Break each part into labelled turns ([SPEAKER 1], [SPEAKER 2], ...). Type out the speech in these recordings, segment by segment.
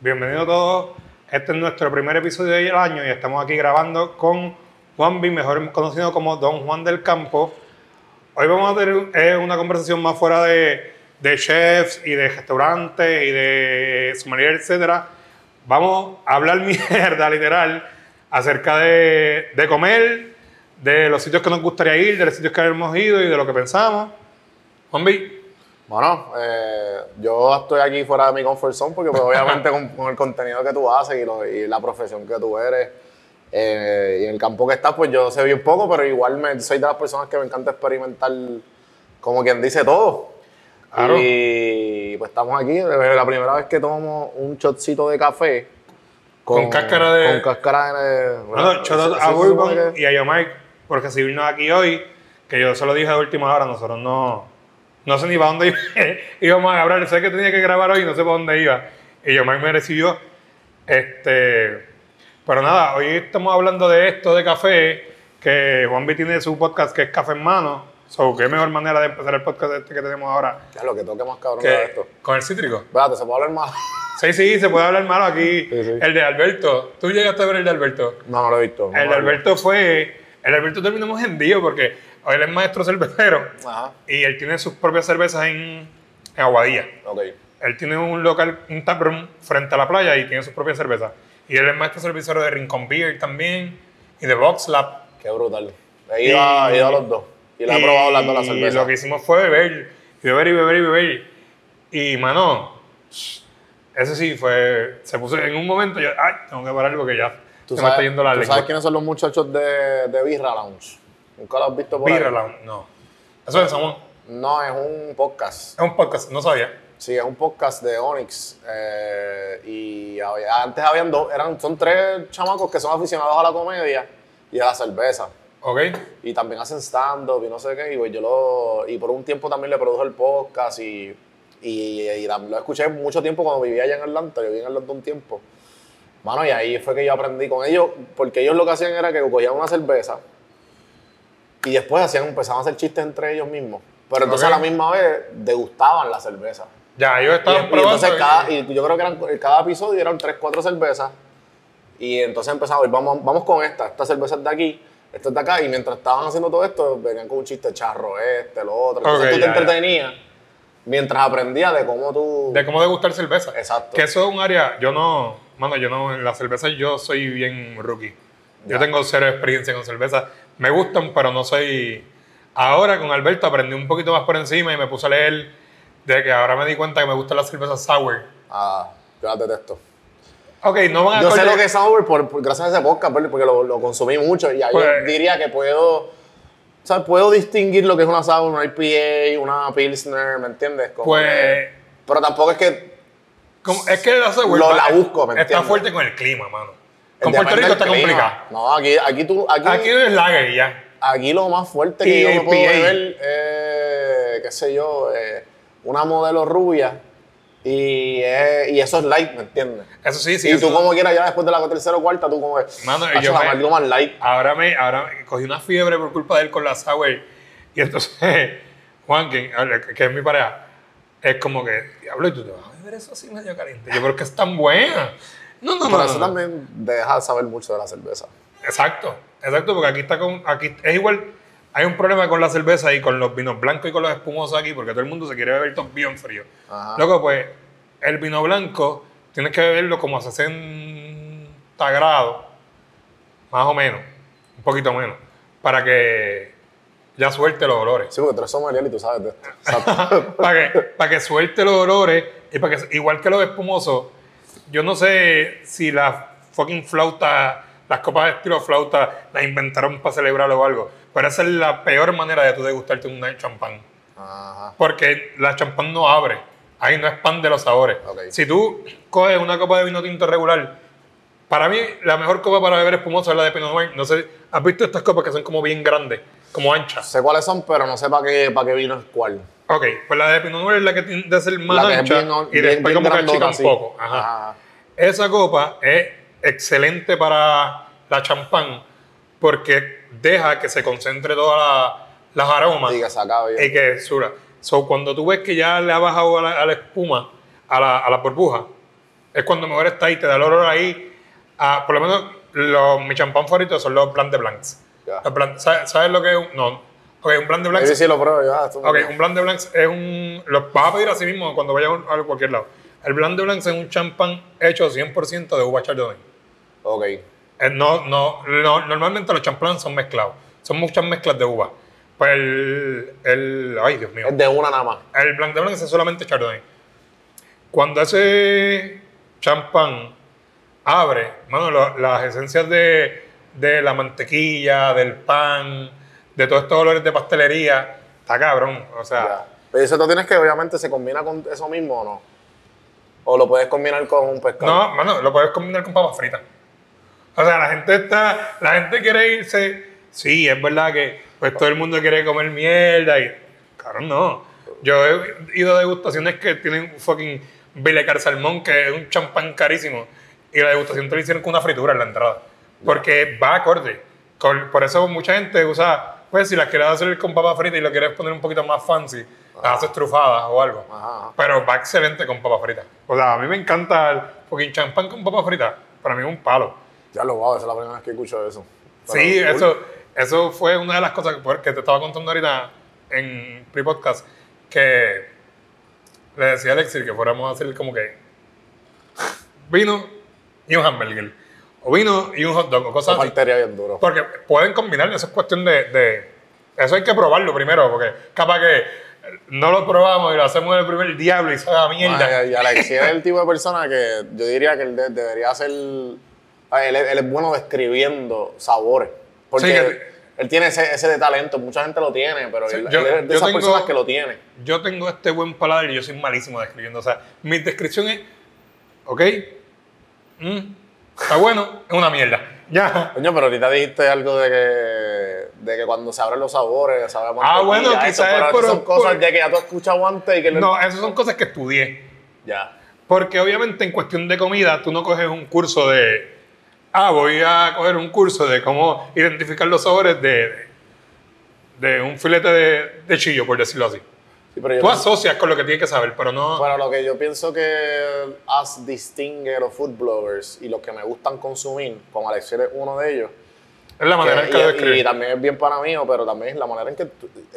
[SPEAKER 1] Bienvenidos todos. Este es nuestro primer episodio del año y estamos aquí grabando con Juan B, mejor conocido como Don Juan del Campo. Hoy vamos a tener una conversación más fuera de, de chefs y de restaurantes y de sommelier, etcétera. Vamos a hablar mierda, literal, acerca de, de comer, de los sitios que nos gustaría ir, de los sitios que hemos ido y de lo que pensamos. Juan B,
[SPEAKER 2] Bueno, eh, yo estoy aquí fuera de mi comfort zone porque pues, obviamente con, con el contenido que tú haces y, lo- y la profesión que tú eres eh, y en el campo que estás, pues yo sé bien poco, pero igual me, soy de las personas que me encanta experimentar, como quien dice, todo.
[SPEAKER 1] Claro.
[SPEAKER 2] Y pues estamos aquí, es la primera vez que tomo un shotcito de café.
[SPEAKER 1] Con cáscara de-
[SPEAKER 2] Con cáscara de...
[SPEAKER 1] Bueno,
[SPEAKER 2] sí,
[SPEAKER 1] a Bourbon
[SPEAKER 2] que-
[SPEAKER 1] y a Yo Mike por recibirnos aquí hoy, que yo se lo dije de última hora, nosotros no, no sé ni para dónde íbamos a hablar, sé que tenía que grabar hoy y no sé para dónde iba. Y Yo me recibió. Este, pero nada, hoy estamos hablando de esto de café, que Juan B tiene su podcast que es Café en Mano. So, qué mejor manera de empezar el podcast este que tenemos ahora
[SPEAKER 2] Ya, lo que toque más cabrón
[SPEAKER 1] que
[SPEAKER 2] de esto.
[SPEAKER 1] con el cítrico.
[SPEAKER 2] Espérate, ¿se puede hablar más?
[SPEAKER 1] Sí, sí, se puede hablar malo aquí.
[SPEAKER 2] Sí, sí.
[SPEAKER 1] El de Alberto. ¿Tú llegaste a ver el de Alberto?
[SPEAKER 2] No, no lo he visto. no
[SPEAKER 1] El
[SPEAKER 2] he
[SPEAKER 1] Alberto fue. El Alberto terminamos en Dio porque él es maestro cervecero.
[SPEAKER 2] Ajá,
[SPEAKER 1] y él tiene sus propias cervezas en, en Aguadilla.
[SPEAKER 2] ok.
[SPEAKER 1] Él tiene un local, un taproom frente a la playa y tiene sus propias cervezas. Y él es maestro cervecero de Rincon Beer también y de Box Lab.
[SPEAKER 2] Qué brutal. He ido, a, he ido a los dos. Y lo he probado las dos las
[SPEAKER 1] Y lo que hicimos fue beber, y beber y beber y beber. Y, mano, ese sí fue. Se puso en un momento, yo, ay, tengo que parar porque ya
[SPEAKER 2] ¿Tú
[SPEAKER 1] se me está yendo la
[SPEAKER 2] ¿tú
[SPEAKER 1] lengua.
[SPEAKER 2] sabes quiénes son los muchachos de, de Birra Lounge? ¿Nunca los has visto por ahí?
[SPEAKER 1] Beer Lounge, no. Eso es Samón.
[SPEAKER 2] No, es un podcast.
[SPEAKER 1] Es un podcast, no sabía.
[SPEAKER 2] Sí, es un podcast de Onyx. eh, y había- antes habían dos, eran, son tres chamacos que son aficionados a la comedia y a la cerveza.
[SPEAKER 1] ¿Ok?
[SPEAKER 2] Y también hacen stand-up y no sé qué. Y, pues yo lo, y por un tiempo también le produjo el podcast y, y, y lo escuché mucho tiempo cuando vivía allá en Atlanta. Yo viví en Atlanta un tiempo. Mano, y ahí fue que yo aprendí con ellos, porque ellos lo que hacían era que cogían una cerveza y después hacían, empezaban a hacer chistes entre ellos mismos. Pero entonces
[SPEAKER 1] Ok.
[SPEAKER 2] a la misma vez degustaban la cerveza.
[SPEAKER 1] Ya, ellos estaban
[SPEAKER 2] y
[SPEAKER 1] probando.
[SPEAKER 2] entonces
[SPEAKER 1] y-
[SPEAKER 2] cada, y yo creo que eran, cada episodio eran 3, 4 cervezas. Y entonces empezamos, y vamos, vamos con esta, esta cerveza es de aquí, esta es de acá. Y mientras estaban haciendo todo esto, venían con un chiste charro este, lo otro. Entonces
[SPEAKER 1] Ok,
[SPEAKER 2] tú te
[SPEAKER 1] ya, ya.
[SPEAKER 2] entretenías mientras aprendías de cómo tú...
[SPEAKER 1] de cómo degustar cerveza.
[SPEAKER 2] Exacto.
[SPEAKER 1] Que eso es un área, yo no, mano, yo no, en la cerveza yo soy bien rookie. Yo
[SPEAKER 2] Ya.
[SPEAKER 1] tengo cero experiencia con cerveza. Me gustan, pero no soy... Ahora con Alberto aprendí un poquito más por encima y me puse a leer de que ahora me di cuenta que me gustan las cervezas sour.
[SPEAKER 2] Ah, yo las detesto.
[SPEAKER 1] Ok, no van a
[SPEAKER 2] Yo sé lo que es sour por, por- gracias a ese podcast, porque lo, lo consumí mucho. Y ahí
[SPEAKER 1] Pues-
[SPEAKER 2] diría que puedo... O sea, puedo distinguir lo que es una sour, una IPA, una Pilsner, ¿me entiendes? Como
[SPEAKER 1] Pues-
[SPEAKER 2] que- pero tampoco es que
[SPEAKER 1] Como- es que la sour
[SPEAKER 2] Lo- la busco, ¿me
[SPEAKER 1] Está
[SPEAKER 2] entiendes?
[SPEAKER 1] fuerte con el clima, mano. Con Puerto Rico está complicado.
[SPEAKER 2] No, aquí, aquí, tú, aquí,
[SPEAKER 1] Aquí
[SPEAKER 2] aquí,
[SPEAKER 1] es lager y ya.
[SPEAKER 2] lo más fuerte que yo me puedo beber es, qué sé yo, eh, una modelo rubia y, es- y eso es light, ¿me entiendes?
[SPEAKER 1] Eso sí, sí.
[SPEAKER 2] y tú
[SPEAKER 1] eso-
[SPEAKER 2] como quieras ya después de la tercera o cuarta, tú como es,
[SPEAKER 1] Mano, y
[SPEAKER 2] "Hacho,
[SPEAKER 1] yo
[SPEAKER 2] dame
[SPEAKER 1] me-
[SPEAKER 2] más light.
[SPEAKER 1] Ahora me, ahora me- cogí una fiebre por culpa de él con la sour. Y entonces, Juan, que, que es mi pareja, es como que, diablo, ¿y tú te vas a beber eso así medio caliente? Yo creo que es tan buena. No, no, no.
[SPEAKER 2] Pero
[SPEAKER 1] no,
[SPEAKER 2] eso
[SPEAKER 1] no.
[SPEAKER 2] también deja de saber mucho de la cerveza.
[SPEAKER 1] Exacto, exacto, porque aquí está con. Aquí es igual. Hay un problema con la cerveza y con los vinos blancos y con los espumosos aquí, porque todo el mundo se quiere beber todo bien frío.
[SPEAKER 2] Ajá.
[SPEAKER 1] Luego, pues, el vino blanco tienes que beberlo como a 60 grados, más o menos, un poquito menos, para que ya suelte los olores.
[SPEAKER 2] Sí, porque tú eres sommelier y tú sabes de esto.
[SPEAKER 1] Para, que, para que suelte los olores y para que, igual que los espumosos, yo no sé si las fucking flautas, las copas de estilo flauta, las inventaron para celebrar o algo, pero esa es la peor manera de tú degustarte un champán.
[SPEAKER 2] Ajá.
[SPEAKER 1] Porque la champán no abre. Ahí no expande los sabores. Si tú coges una copa de vino tinto regular, para mí la mejor copa para beber espumoso es la de Pinot Noir. No sé, ¿has visto estas copas que son como bien grandes, como anchas?
[SPEAKER 2] Sé cuáles son, pero no sé para qué, para qué vino es cuál.
[SPEAKER 1] Ok, pues la de Pinot Noir es la que tiende a ser más ancha
[SPEAKER 2] bien-
[SPEAKER 1] y
[SPEAKER 2] bien-
[SPEAKER 1] después
[SPEAKER 2] bien
[SPEAKER 1] como que achica un poco. Ajá.
[SPEAKER 2] Ajá.
[SPEAKER 1] Esa copa es excelente para la champán porque deja que se concentre todas la- las aromas
[SPEAKER 2] Y que se acabe
[SPEAKER 1] y que sura. So, cuando tú ves que ya le ha bajado a la, a la espuma, a la, a la burbuja, es cuando mejor está y te da el olor ahí. a- por lo menos, los, mi champán favorito son los Blanc de Blancs.
[SPEAKER 2] Ya.
[SPEAKER 1] ¿sabes, sabes lo que es? un- No. Ok, un Blanc de Blancs.
[SPEAKER 2] Sí, sí, lo pruebo
[SPEAKER 1] Ok, un Blanc de Blancs es un. Lo vas a pedir así mismo cuando vayas a a cualquier lado. El Blanc de Blancs es un champán hecho 100% de uva Chardonnay.
[SPEAKER 2] Ok.
[SPEAKER 1] Eh, No, no, no, normalmente los champán son mezclados. Son muchas mezclas de uva. Pues el. el ay, Dios mío.
[SPEAKER 2] Es de una nada más.
[SPEAKER 1] El Blanc de Blancs es solamente Chardonnay. Cuando ese champán abre, mano, lo- las esencias de, de la mantequilla, del pan, de todos estos olores de pastelería, está cabrón. O sea,
[SPEAKER 2] Ya. Pero eso tú tienes que, obviamente, ¿se combina con eso mismo o no? ¿O lo puedes combinar con un pescado?
[SPEAKER 1] no, mano, lo puedes combinar con papas fritas. O sea, la gente está, la gente quiere irse. Sí, es verdad que pues todo el mundo quiere comer mierda y. Cabrón, no. Yo he ido a degustaciones que tienen un fucking Bilecar Salmón, que es un champán carísimo, y la degustación te la hicieron con una fritura en la entrada. Porque va acorde. Con- por eso mucha gente usa, pues si las quieres hacer con papas fritas y lo quieres poner un poquito más fancy, las haces trufadas o algo.
[SPEAKER 2] Ajá.
[SPEAKER 1] Pero va excelente con papas fritas. O sea, a mí me encanta el fucking champán con papas fritas. Para mí es un palo.
[SPEAKER 2] Ya lo wow, esa es la primera vez que escucho eso. Pero,
[SPEAKER 1] Sí, eso, eso fue una de las cosas que, que te estaba contando ahorita en pre-podcast, que le decía a Alexis que fuéramos a hacer como que vino y un hamburger, o vino y un hot dog, o cosas así.
[SPEAKER 2] bien duro.
[SPEAKER 1] Porque pueden combinarlo, eso es cuestión de, de- Eso hay que probarlo primero, porque capaz que no lo probamos y lo hacemos en el primer diablo y sabe a mierda.
[SPEAKER 2] Ay, y Alexis es el tipo de persona que yo diría que él de- debería ser. Él, es- él es bueno describiendo sabores. Porque
[SPEAKER 1] Sí, que-
[SPEAKER 2] él, tiene ese, ese de talento. Mucha gente lo tiene, pero
[SPEAKER 1] Sí,
[SPEAKER 2] él,
[SPEAKER 1] yo-
[SPEAKER 2] él es de esas
[SPEAKER 1] tengo-
[SPEAKER 2] personas que lo tiene.
[SPEAKER 1] yo tengo este buen paladar y yo soy malísimo describiendo. O sea, mi descripción es, ok, mm, está bueno, es una mierda. Ya.
[SPEAKER 2] Coño, pero ahorita dijiste algo de que, de que cuando se abren los sabores, sabe
[SPEAKER 1] Ah, bueno, quizás es
[SPEAKER 2] esas
[SPEAKER 1] por-
[SPEAKER 2] son cosas
[SPEAKER 1] por-
[SPEAKER 2] de que ya tú has escuchado antes y que
[SPEAKER 1] No, esas son cosas que estudié.
[SPEAKER 2] Ya.
[SPEAKER 1] Porque obviamente en cuestión de comida, tú no coges un curso de, ah, voy a coger un curso de cómo identificar los sabores de, de, de un filete de, de chillo, por decirlo así.
[SPEAKER 2] Sí, pero
[SPEAKER 1] Tú
[SPEAKER 2] no-
[SPEAKER 1] asocias con lo que tienes que saber, pero no...
[SPEAKER 2] Bueno, lo que yo pienso que as distingue los food bloggers y los que me gustan consumir, como Alex es uno de ellos,
[SPEAKER 1] es la manera en que lo
[SPEAKER 2] y, y también es bien para mí, pero también es la manera en que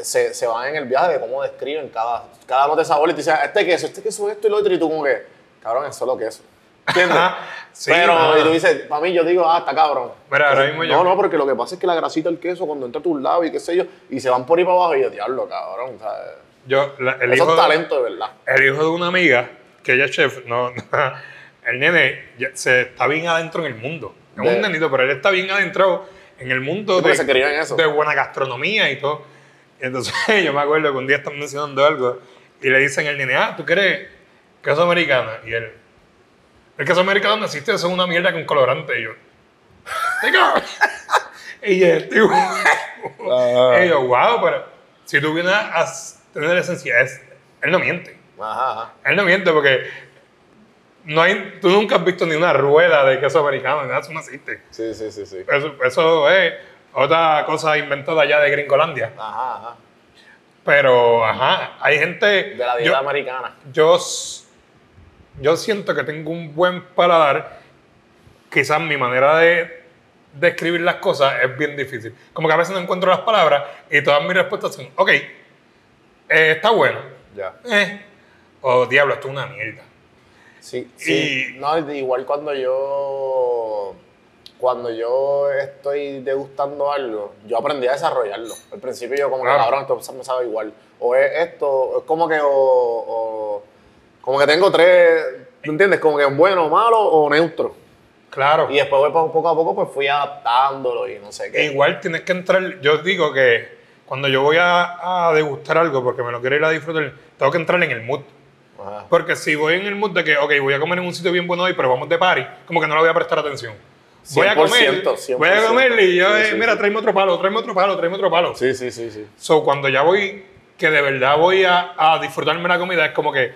[SPEAKER 2] se, se van en el viaje de cómo describen cada, cada nota de sabor y te dicen, este queso, este queso, esto y lo otro, y tú como que, cabrón, es solo queso. ¿Entiendes?
[SPEAKER 1] Sí,
[SPEAKER 2] pero, y tú dices, para mí yo digo, ah, está cabrón.
[SPEAKER 1] Mira, ahora mismo
[SPEAKER 2] no,
[SPEAKER 1] yo-
[SPEAKER 2] no, porque lo que pasa es que la grasita del queso cuando entra a tus labios y qué sé yo, y se van por ahí para abajo y yo, diablo, cabrón. Sea,
[SPEAKER 1] Yo, la- el,
[SPEAKER 2] eso
[SPEAKER 1] hijo
[SPEAKER 2] es
[SPEAKER 1] de,
[SPEAKER 2] talento de verdad.
[SPEAKER 1] el hijo de una amiga, que ella es chef, no, el nene ya se está bien adentro en el mundo. Es
[SPEAKER 2] De-
[SPEAKER 1] un nenito, pero él está bien adentrado en el mundo de,
[SPEAKER 2] en
[SPEAKER 1] de buena gastronomía y todo. Y entonces yo me acuerdo que un día están mencionando algo y le dicen al nene, ah, ¿tú quieres queso americano? Y él, el queso americano no existe, eso es una mierda con colorante. Y yo, y yo, wow, pero si tú vienes a tener esencia, es, él no miente.
[SPEAKER 2] Ajá, ajá.
[SPEAKER 1] Él no miente porque no hay, tú nunca has visto ni una rueda de queso americano, nada, eso no existe.
[SPEAKER 2] Sí, sí, sí, sí.
[SPEAKER 1] Eso, eso es otra cosa inventada ya de Gringolandia.
[SPEAKER 2] Ajá, ajá.
[SPEAKER 1] Pero, ajá, hay gente...
[SPEAKER 2] De la dieta
[SPEAKER 1] yo,
[SPEAKER 2] americana.
[SPEAKER 1] yo, yo siento que tengo un buen paladar. Quizás mi manera de describir las cosas es bien difícil. Como que a veces no encuentro las palabras y todas mis respuestas son, ok, eh, está bueno.
[SPEAKER 2] Ya.
[SPEAKER 1] Eh, o diablo, esto es una mierda.
[SPEAKER 2] Sí, sí.
[SPEAKER 1] Y-
[SPEAKER 2] No, igual cuando yo cuando yo estoy degustando algo, yo aprendí a desarrollarlo. Al principio yo como que, cabrón, esto me sabe igual. O es esto, es como que, o, o- como que tengo tres, ¿tú entiendes? Como que bueno, malo o neutro.
[SPEAKER 1] Claro.
[SPEAKER 2] Y después voy poco a poco, pues fui adaptándolo y no sé qué.
[SPEAKER 1] Igual tienes que entrar, yo digo que cuando yo voy a, a degustar algo porque me lo quiero ir a disfrutar, tengo que entrar en el mood.
[SPEAKER 2] Ajá.
[SPEAKER 1] Porque si voy en el mood de que, ok, voy a comer en un sitio bien bueno hoy, pero vamos de party, como que no le voy a prestar atención. Voy a comer,
[SPEAKER 2] 100%,
[SPEAKER 1] voy a comer y yo,
[SPEAKER 2] Sí,
[SPEAKER 1] eh,
[SPEAKER 2] sí,
[SPEAKER 1] mira, tráeme otro palo, tráeme otro palo, tráeme otro palo.
[SPEAKER 2] Sí, sí, sí, sí.
[SPEAKER 1] So, cuando ya voy, que de verdad voy a, a disfrutarme la comida, es como que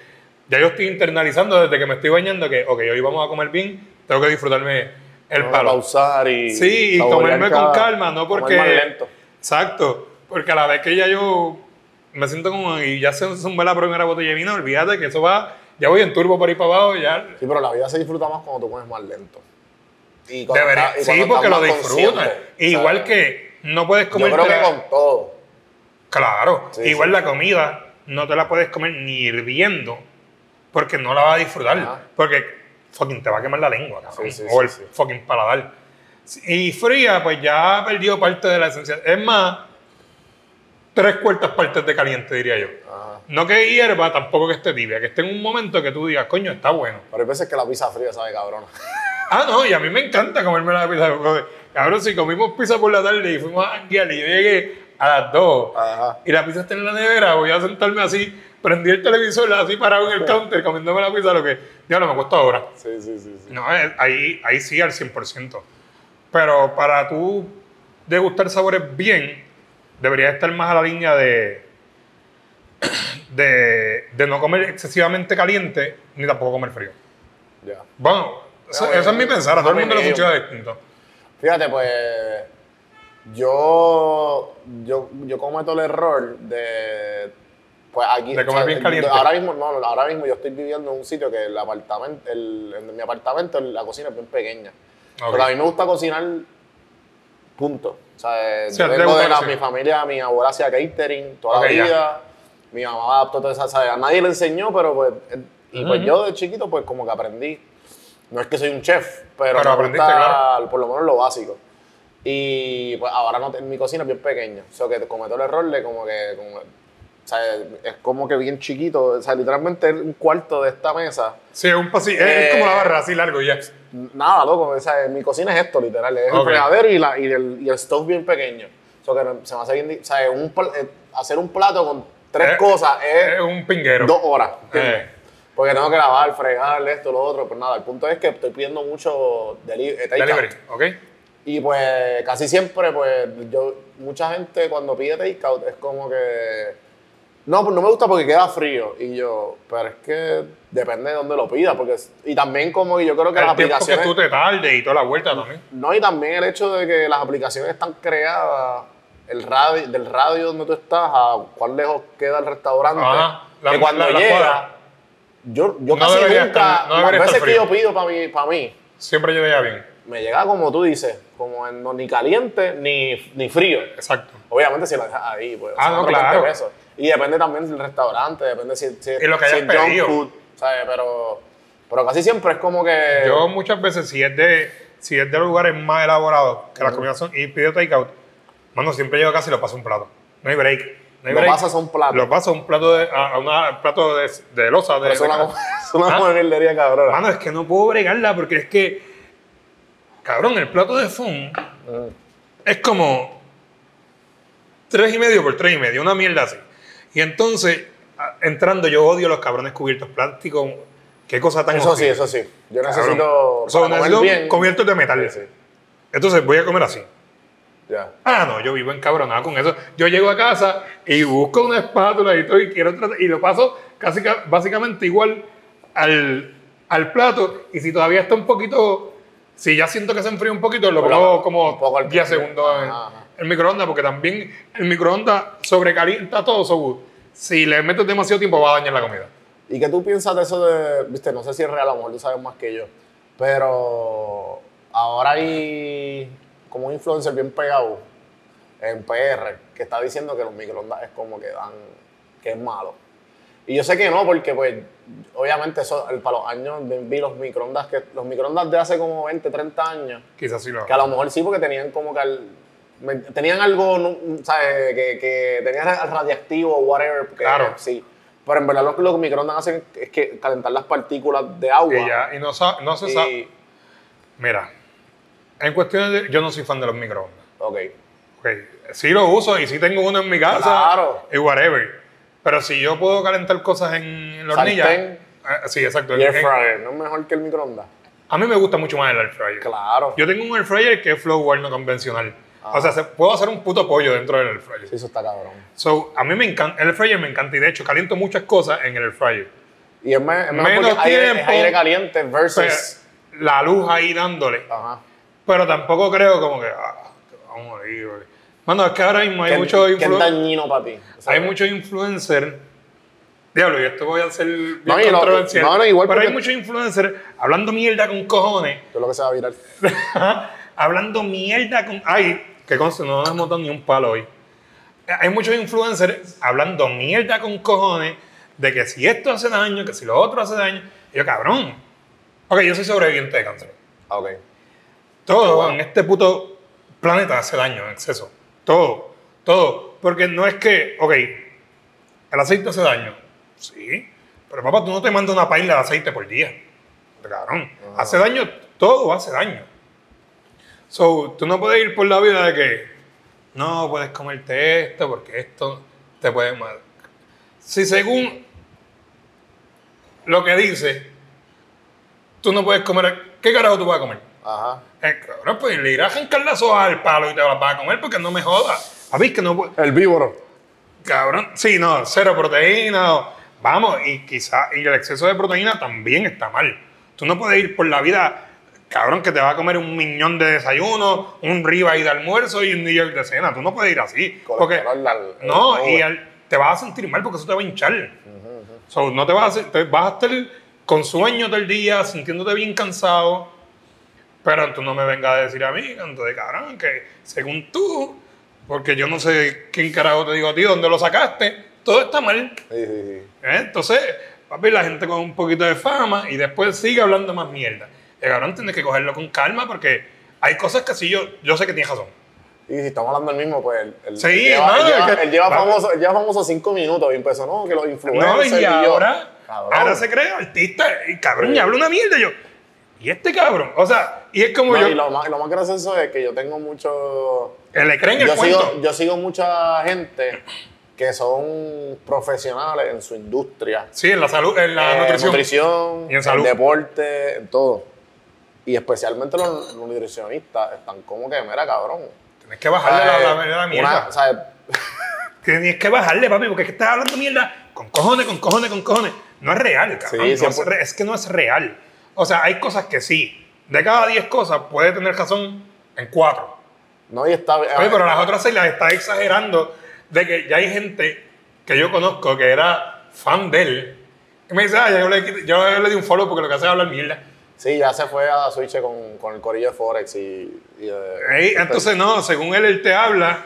[SPEAKER 1] ya yo estoy internalizando desde que me estoy bañando que, ok, hoy vamos a comer bien, tengo que disfrutarme el
[SPEAKER 2] a
[SPEAKER 1] palo.
[SPEAKER 2] pausar y.
[SPEAKER 1] Sí, y comerme
[SPEAKER 2] cada-
[SPEAKER 1] con calma, no porque.
[SPEAKER 2] más lento.
[SPEAKER 1] Exacto. Porque a la vez que ya yo me siento como. Y ya se zumbé la primera botella de vino, olvídate que eso va ya voy en turbo por ahí para abajo, ya.
[SPEAKER 2] Sí, pero la vida se disfruta más cuando tú comes más lento. Y
[SPEAKER 1] Debería-
[SPEAKER 2] estás- y
[SPEAKER 1] sí, porque lo disfrutas.
[SPEAKER 2] consciente,
[SPEAKER 1] Igual que no puedes
[SPEAKER 2] Yo
[SPEAKER 1] comer.
[SPEAKER 2] creo que con todo.
[SPEAKER 1] Claro,
[SPEAKER 2] Sí,
[SPEAKER 1] igual
[SPEAKER 2] sí.
[SPEAKER 1] la comida no te la puedes comer ni hirviendo porque no la vas a disfrutar.
[SPEAKER 2] Ajá.
[SPEAKER 1] Porque fucking te va a quemar la lengua, cabrón,
[SPEAKER 2] Sí,
[SPEAKER 1] o el fucking paladar. Y fría, pues ya ha perdido parte de la esencia. Es más, tres cuartas partes de caliente, diría yo.
[SPEAKER 2] Ajá.
[SPEAKER 1] No que hierva, tampoco que esté tibia, que esté en un momento que tú digas, coño, está bueno.
[SPEAKER 2] Pero hay veces que la pizza fría sabe cabrona.
[SPEAKER 1] Ah, no, y a mí me encanta comerme la pizza. Cabrón, si comimos pizza por la tarde y fuimos a janguear y yo llegué a las 2
[SPEAKER 2] Ajá.
[SPEAKER 1] y la pizza está en la nevera, voy a sentarme así, prendí el televisor así parado en el counter comiéndome la pizza, lo que, ya no me cuesta ahora.
[SPEAKER 2] Sí, sí, sí. sí.
[SPEAKER 1] No, eh, ahí, ahí sí al 100%. Pero para tú degustar sabores bien, deberías estar más a la línea de, de, de no comer excesivamente caliente ni tampoco comer frío.
[SPEAKER 2] Ya.
[SPEAKER 1] Bueno, eso, eso es mi pensar, a todo el mundo
[SPEAKER 2] medio.
[SPEAKER 1] funciona distinto.
[SPEAKER 2] Fíjate, pues yo, yo, yo cometo el error de, pues aquí,
[SPEAKER 1] De comer bien caliente.
[SPEAKER 2] Ahora mismo, no, ahora mismo yo estoy viviendo en un sitio que el apartamento, el, en mi apartamento la cocina es bien pequeña.
[SPEAKER 1] Ok.
[SPEAKER 2] Porque a mí me gusta cocinar, punto. O sea,
[SPEAKER 1] Sí,
[SPEAKER 2] yo vengo de la, mi familia, mi abuela hacía catering toda
[SPEAKER 1] Ok,
[SPEAKER 2] la
[SPEAKER 1] ya.
[SPEAKER 2] vida. Mi mamá adaptó toda esa, ¿sabes? A nadie le enseñó, pero pues, eh, y pues
[SPEAKER 1] Ujú.
[SPEAKER 2] yo de chiquito pues como que aprendí. No es que soy un chef, pero,
[SPEAKER 1] Pero
[SPEAKER 2] me
[SPEAKER 1] aprendiste,
[SPEAKER 2] gusta
[SPEAKER 1] claro.
[SPEAKER 2] por lo menos lo básico. Y pues ahora no, mi cocina es bien pequeña. O sea, que cometo el error de como que, como- o sea, es como que bien chiquito. O sea, literalmente un cuarto de esta mesa.
[SPEAKER 1] Sí, es un pasillo, es, es
[SPEAKER 2] Eh,
[SPEAKER 1] como la barra así largo ya.
[SPEAKER 2] Nada, loco. O sea, mi cocina es esto, literal. Es el
[SPEAKER 1] Ok.
[SPEAKER 2] fregadero y, la, y, el, y el stove bien pequeño. O sea, que se me hace bien... O sea, un eh, hacer un plato con tres
[SPEAKER 1] Eh,
[SPEAKER 2] cosas es
[SPEAKER 1] Es un pinguero.
[SPEAKER 2] dos horas.
[SPEAKER 1] Eh.
[SPEAKER 2] Porque tengo que lavar, fregar, esto, lo otro. Pero nada, el punto es que estoy pidiendo mucho deli eh.
[SPEAKER 1] Delivery, ¿ok?
[SPEAKER 2] Y pues casi siempre, pues yo, mucha gente cuando pide takeout es como que, no, pues no me gusta porque queda frío. Y yo, pero es que depende de dónde lo pida. Porque, y también como que yo creo que las
[SPEAKER 1] El que
[SPEAKER 2] aplicaciones,
[SPEAKER 1] tú te tardes y toda la vuelta también.
[SPEAKER 2] no, y también el hecho de que las aplicaciones están creadas, el radio, del radio donde tú estás a cuán lejos queda el restaurante.
[SPEAKER 1] Ajá, la-
[SPEAKER 2] que cuando
[SPEAKER 1] la- la
[SPEAKER 2] llega, yo, yo
[SPEAKER 1] No
[SPEAKER 2] casi nunca,
[SPEAKER 1] estar- no
[SPEAKER 2] las veces que yo pido para mí, para mí,
[SPEAKER 1] Siempre llega bien.
[SPEAKER 2] me llega como tú dices, como en- no, ni caliente ni, ni frío.
[SPEAKER 1] Exacto.
[SPEAKER 2] Obviamente si la dejas ahí, pues.
[SPEAKER 1] Ah, no, claro.
[SPEAKER 2] 20 pesos. Y depende también del restaurante, depende si, si,
[SPEAKER 1] Y lo que
[SPEAKER 2] si
[SPEAKER 1] hayas
[SPEAKER 2] es junk food, ¿sabes? Pero, pero casi siempre es como que.
[SPEAKER 1] Yo muchas veces, si es de, si es de los lugares más elaborados, que las comidas son, y pido takeout, mano, siempre llego casi y lo paso a un plato. No hay break. No hay
[SPEAKER 2] Lo pasas a un plato.
[SPEAKER 1] Lo paso a un plato de, a una, plato de, de losa. De,
[SPEAKER 2] es una,
[SPEAKER 1] de-
[SPEAKER 2] es una
[SPEAKER 1] ¿Ah?
[SPEAKER 2] cabrona.
[SPEAKER 1] Mano, es que no puedo bregarla porque es que, cabrón, el plato de fun es como tres y medio por tres y medio, una mierda así. Y entonces, entrando, yo odio los cabrones cubiertos plásticos. Qué cosa tan
[SPEAKER 2] Eso sí, eso sí. Yo necesito. Bien.
[SPEAKER 1] cubiertos de metal.
[SPEAKER 2] Sí, sí.
[SPEAKER 1] Entonces voy a comer así.
[SPEAKER 2] Ya.
[SPEAKER 1] Ah, no, yo vivo encabronado con eso. Yo llego a casa y busco una espátula y todo y quiero tratar- y lo paso casi ca- básicamente igual al, al plato. Y si todavía está un poquito, si ya siento que se enfría un poquito, lo pongo como
[SPEAKER 2] poco al-
[SPEAKER 1] 10 segundos en
[SPEAKER 2] Ajá, ajá.
[SPEAKER 1] El microondas, porque también el microondas sobrecalienta todo. so, si le metes demasiado tiempo va a dañar la comida.
[SPEAKER 2] ¿Y qué tú piensas de eso de, viste, no sé si es real, a lo mejor tú sabes más que yo, pero ahora hay como un influencer bien pegado en PR que está diciendo que los microondas es como que dan, que es malo. Y yo sé que no, porque pues obviamente eso, el- para los años vi los microondas, que los microondas de hace como 20, 30 años,
[SPEAKER 1] Quizás sí lo
[SPEAKER 2] que a lo mejor sí porque tenían como que me- tenían algo, ¿sabes? Que, que tenían radiactivo o whatever.
[SPEAKER 1] Claro.
[SPEAKER 2] Sí. Pero en verdad lo que los microondas hacen es que calentar las partículas de agua.
[SPEAKER 1] que ya, y no, no se sabe.
[SPEAKER 2] y,
[SPEAKER 1] Mira, en cuestiones de. Yo no soy fan de los microondas.
[SPEAKER 2] ok.
[SPEAKER 1] Ok, sí lo uso y sí tengo uno en mi casa.
[SPEAKER 2] Claro.
[SPEAKER 1] Y whatever. Pero si yo puedo calentar cosas en la hornilla. Eh, sí, exacto.
[SPEAKER 2] Y air
[SPEAKER 1] En-
[SPEAKER 2] fryer, ¿no es mejor que el microondas?
[SPEAKER 1] a mí me gusta mucho más el air fryer.
[SPEAKER 2] Claro.
[SPEAKER 1] Yo tengo un air fryer que es flow no convencional.
[SPEAKER 2] Ah.
[SPEAKER 1] O sea, se- puedo hacer un puto pollo dentro del air fryer.
[SPEAKER 2] Sí, eso está cabrón.
[SPEAKER 1] So, a mí me encanta, el air fryer me encanta y de hecho caliento muchas cosas en el air fryer.
[SPEAKER 2] Y es, me- es
[SPEAKER 1] Menos
[SPEAKER 2] porque aire, es
[SPEAKER 1] tiempo.
[SPEAKER 2] aire caliente versus...
[SPEAKER 1] La luz ahí dándole.
[SPEAKER 2] Ajá.
[SPEAKER 1] Pero tampoco creo como que, ah, vamos a morir, güey. Mano, es que ahora mismo hay
[SPEAKER 2] ¿Qué,
[SPEAKER 1] muchos
[SPEAKER 2] qué es
[SPEAKER 1] influ-
[SPEAKER 2] dañino para ti? O sea,
[SPEAKER 1] hay muchos influencers Diablo, y esto voy a ser bien
[SPEAKER 2] No,
[SPEAKER 1] controversial.
[SPEAKER 2] no, no, igual
[SPEAKER 1] pero hay muchos influencers hablando mierda con cojones.
[SPEAKER 2] Eso es lo que se va a virar.
[SPEAKER 1] hablando mierda con. Ay, que conste, no nos hemos dado ni un palo hoy. Hay muchos influencers hablando mierda con cojones de que si esto hace daño, que si lo otro hace daño. Y yo, cabrón. Ok, yo soy sobreviviente de cáncer.
[SPEAKER 2] Ah, Ok.
[SPEAKER 1] Todo
[SPEAKER 2] Wow.
[SPEAKER 1] en este puto planeta hace daño en exceso. Todo. Todo. Porque no es que, ok, el aceite hace daño. Sí. Pero papá, tú no te mandas una paila de aceite por día. Cabrón. Hace daño, todo hace daño. So, tú no puedes ir por la vida de que no puedes comerte esto porque esto te puede mal. Si según lo que dice, tú no puedes comer, ¿qué carajo tú vas a comer?
[SPEAKER 2] Ajá.
[SPEAKER 1] Eh, cabrón, pues le irás a hojas al palo y te las vas a comer porque no me jodas. Mí que no.
[SPEAKER 2] El víboro.
[SPEAKER 1] Cabrón, sí, no, cero proteína. Vamos, y quizá, y el exceso de proteína también está mal. Tú no puedes ir por la vida, cabrón, que te va a comer un miñón de desayuno, un ribeye de almuerzo y un New York de cena. Tú no puedes ir así. Porque,
[SPEAKER 2] al-
[SPEAKER 1] no,
[SPEAKER 2] al-
[SPEAKER 1] y te vas a sentir mal porque eso te va a hinchar. So, no te vas a, te vas a estar con sueño todo el día, sintiéndote bien cansado. Pero tú no me vengas a decir a mí, canto de cabrón, que según tú, porque yo no sé quién carajo te digo a ti, dónde lo sacaste, todo está mal.
[SPEAKER 2] Sí, sí, sí.
[SPEAKER 1] ¿eh? Entonces, papi, la gente con un poquito de fama y después sigue hablando más mierda. El cabrón tienes que cogerlo con calma porque hay cosas que sí yo, yo sé que tienes razón.
[SPEAKER 2] Y si estamos hablando del mismo, pues él, él-
[SPEAKER 1] Sí,
[SPEAKER 2] lleva,
[SPEAKER 1] no,
[SPEAKER 2] él lleva,
[SPEAKER 1] es que-
[SPEAKER 2] él lleva
[SPEAKER 1] va-
[SPEAKER 2] famoso, él lleva famoso cinco minutos y empezó, no, que los
[SPEAKER 1] No,
[SPEAKER 2] influencers
[SPEAKER 1] y
[SPEAKER 2] yo,
[SPEAKER 1] ahora, ahora se cree artista y cabrón, y
[SPEAKER 2] Sí.
[SPEAKER 1] habla una mierda. y Yo, ¿y este cabrón? O sea, y es como
[SPEAKER 2] No,
[SPEAKER 1] yo,
[SPEAKER 2] y lo más, lo más gracioso es que yo tengo mucho...
[SPEAKER 1] que le creen el
[SPEAKER 2] Yo
[SPEAKER 1] cuento.
[SPEAKER 2] sigo, yo sigo mucha gente que son profesionales en su industria.
[SPEAKER 1] Sí, en la salud, en la
[SPEAKER 2] Eh,
[SPEAKER 1] nutrición.
[SPEAKER 2] nutrición,
[SPEAKER 1] Y en salud.
[SPEAKER 2] deporte, en todo. Y especialmente los, los nutricionistas están como que, mira, cabrón.
[SPEAKER 1] Tienes que bajarle la, la, la mierda.
[SPEAKER 2] una- o sea,
[SPEAKER 1] Tienes que bajarle, papi, porque es que estás hablando mierda con cojones, con cojones, con cojones. No es real, cabrón.
[SPEAKER 2] Sí,
[SPEAKER 1] No es, es que no es real. O sea, hay cosas que sí. De cada 10 cosas puede tener razón en 4.
[SPEAKER 2] no, y está...
[SPEAKER 1] Oye, pero las otras 6 las está exagerando de que ya hay gente que yo conozco que era fan de él. Y me dice, ah, yo le, yo le di un follow porque lo que hace es hablar mierda.
[SPEAKER 2] Sí, ya se fue a Switch con, con el corillo de Forex y... y de-
[SPEAKER 1] Ey, entonces, no, según él, él te habla.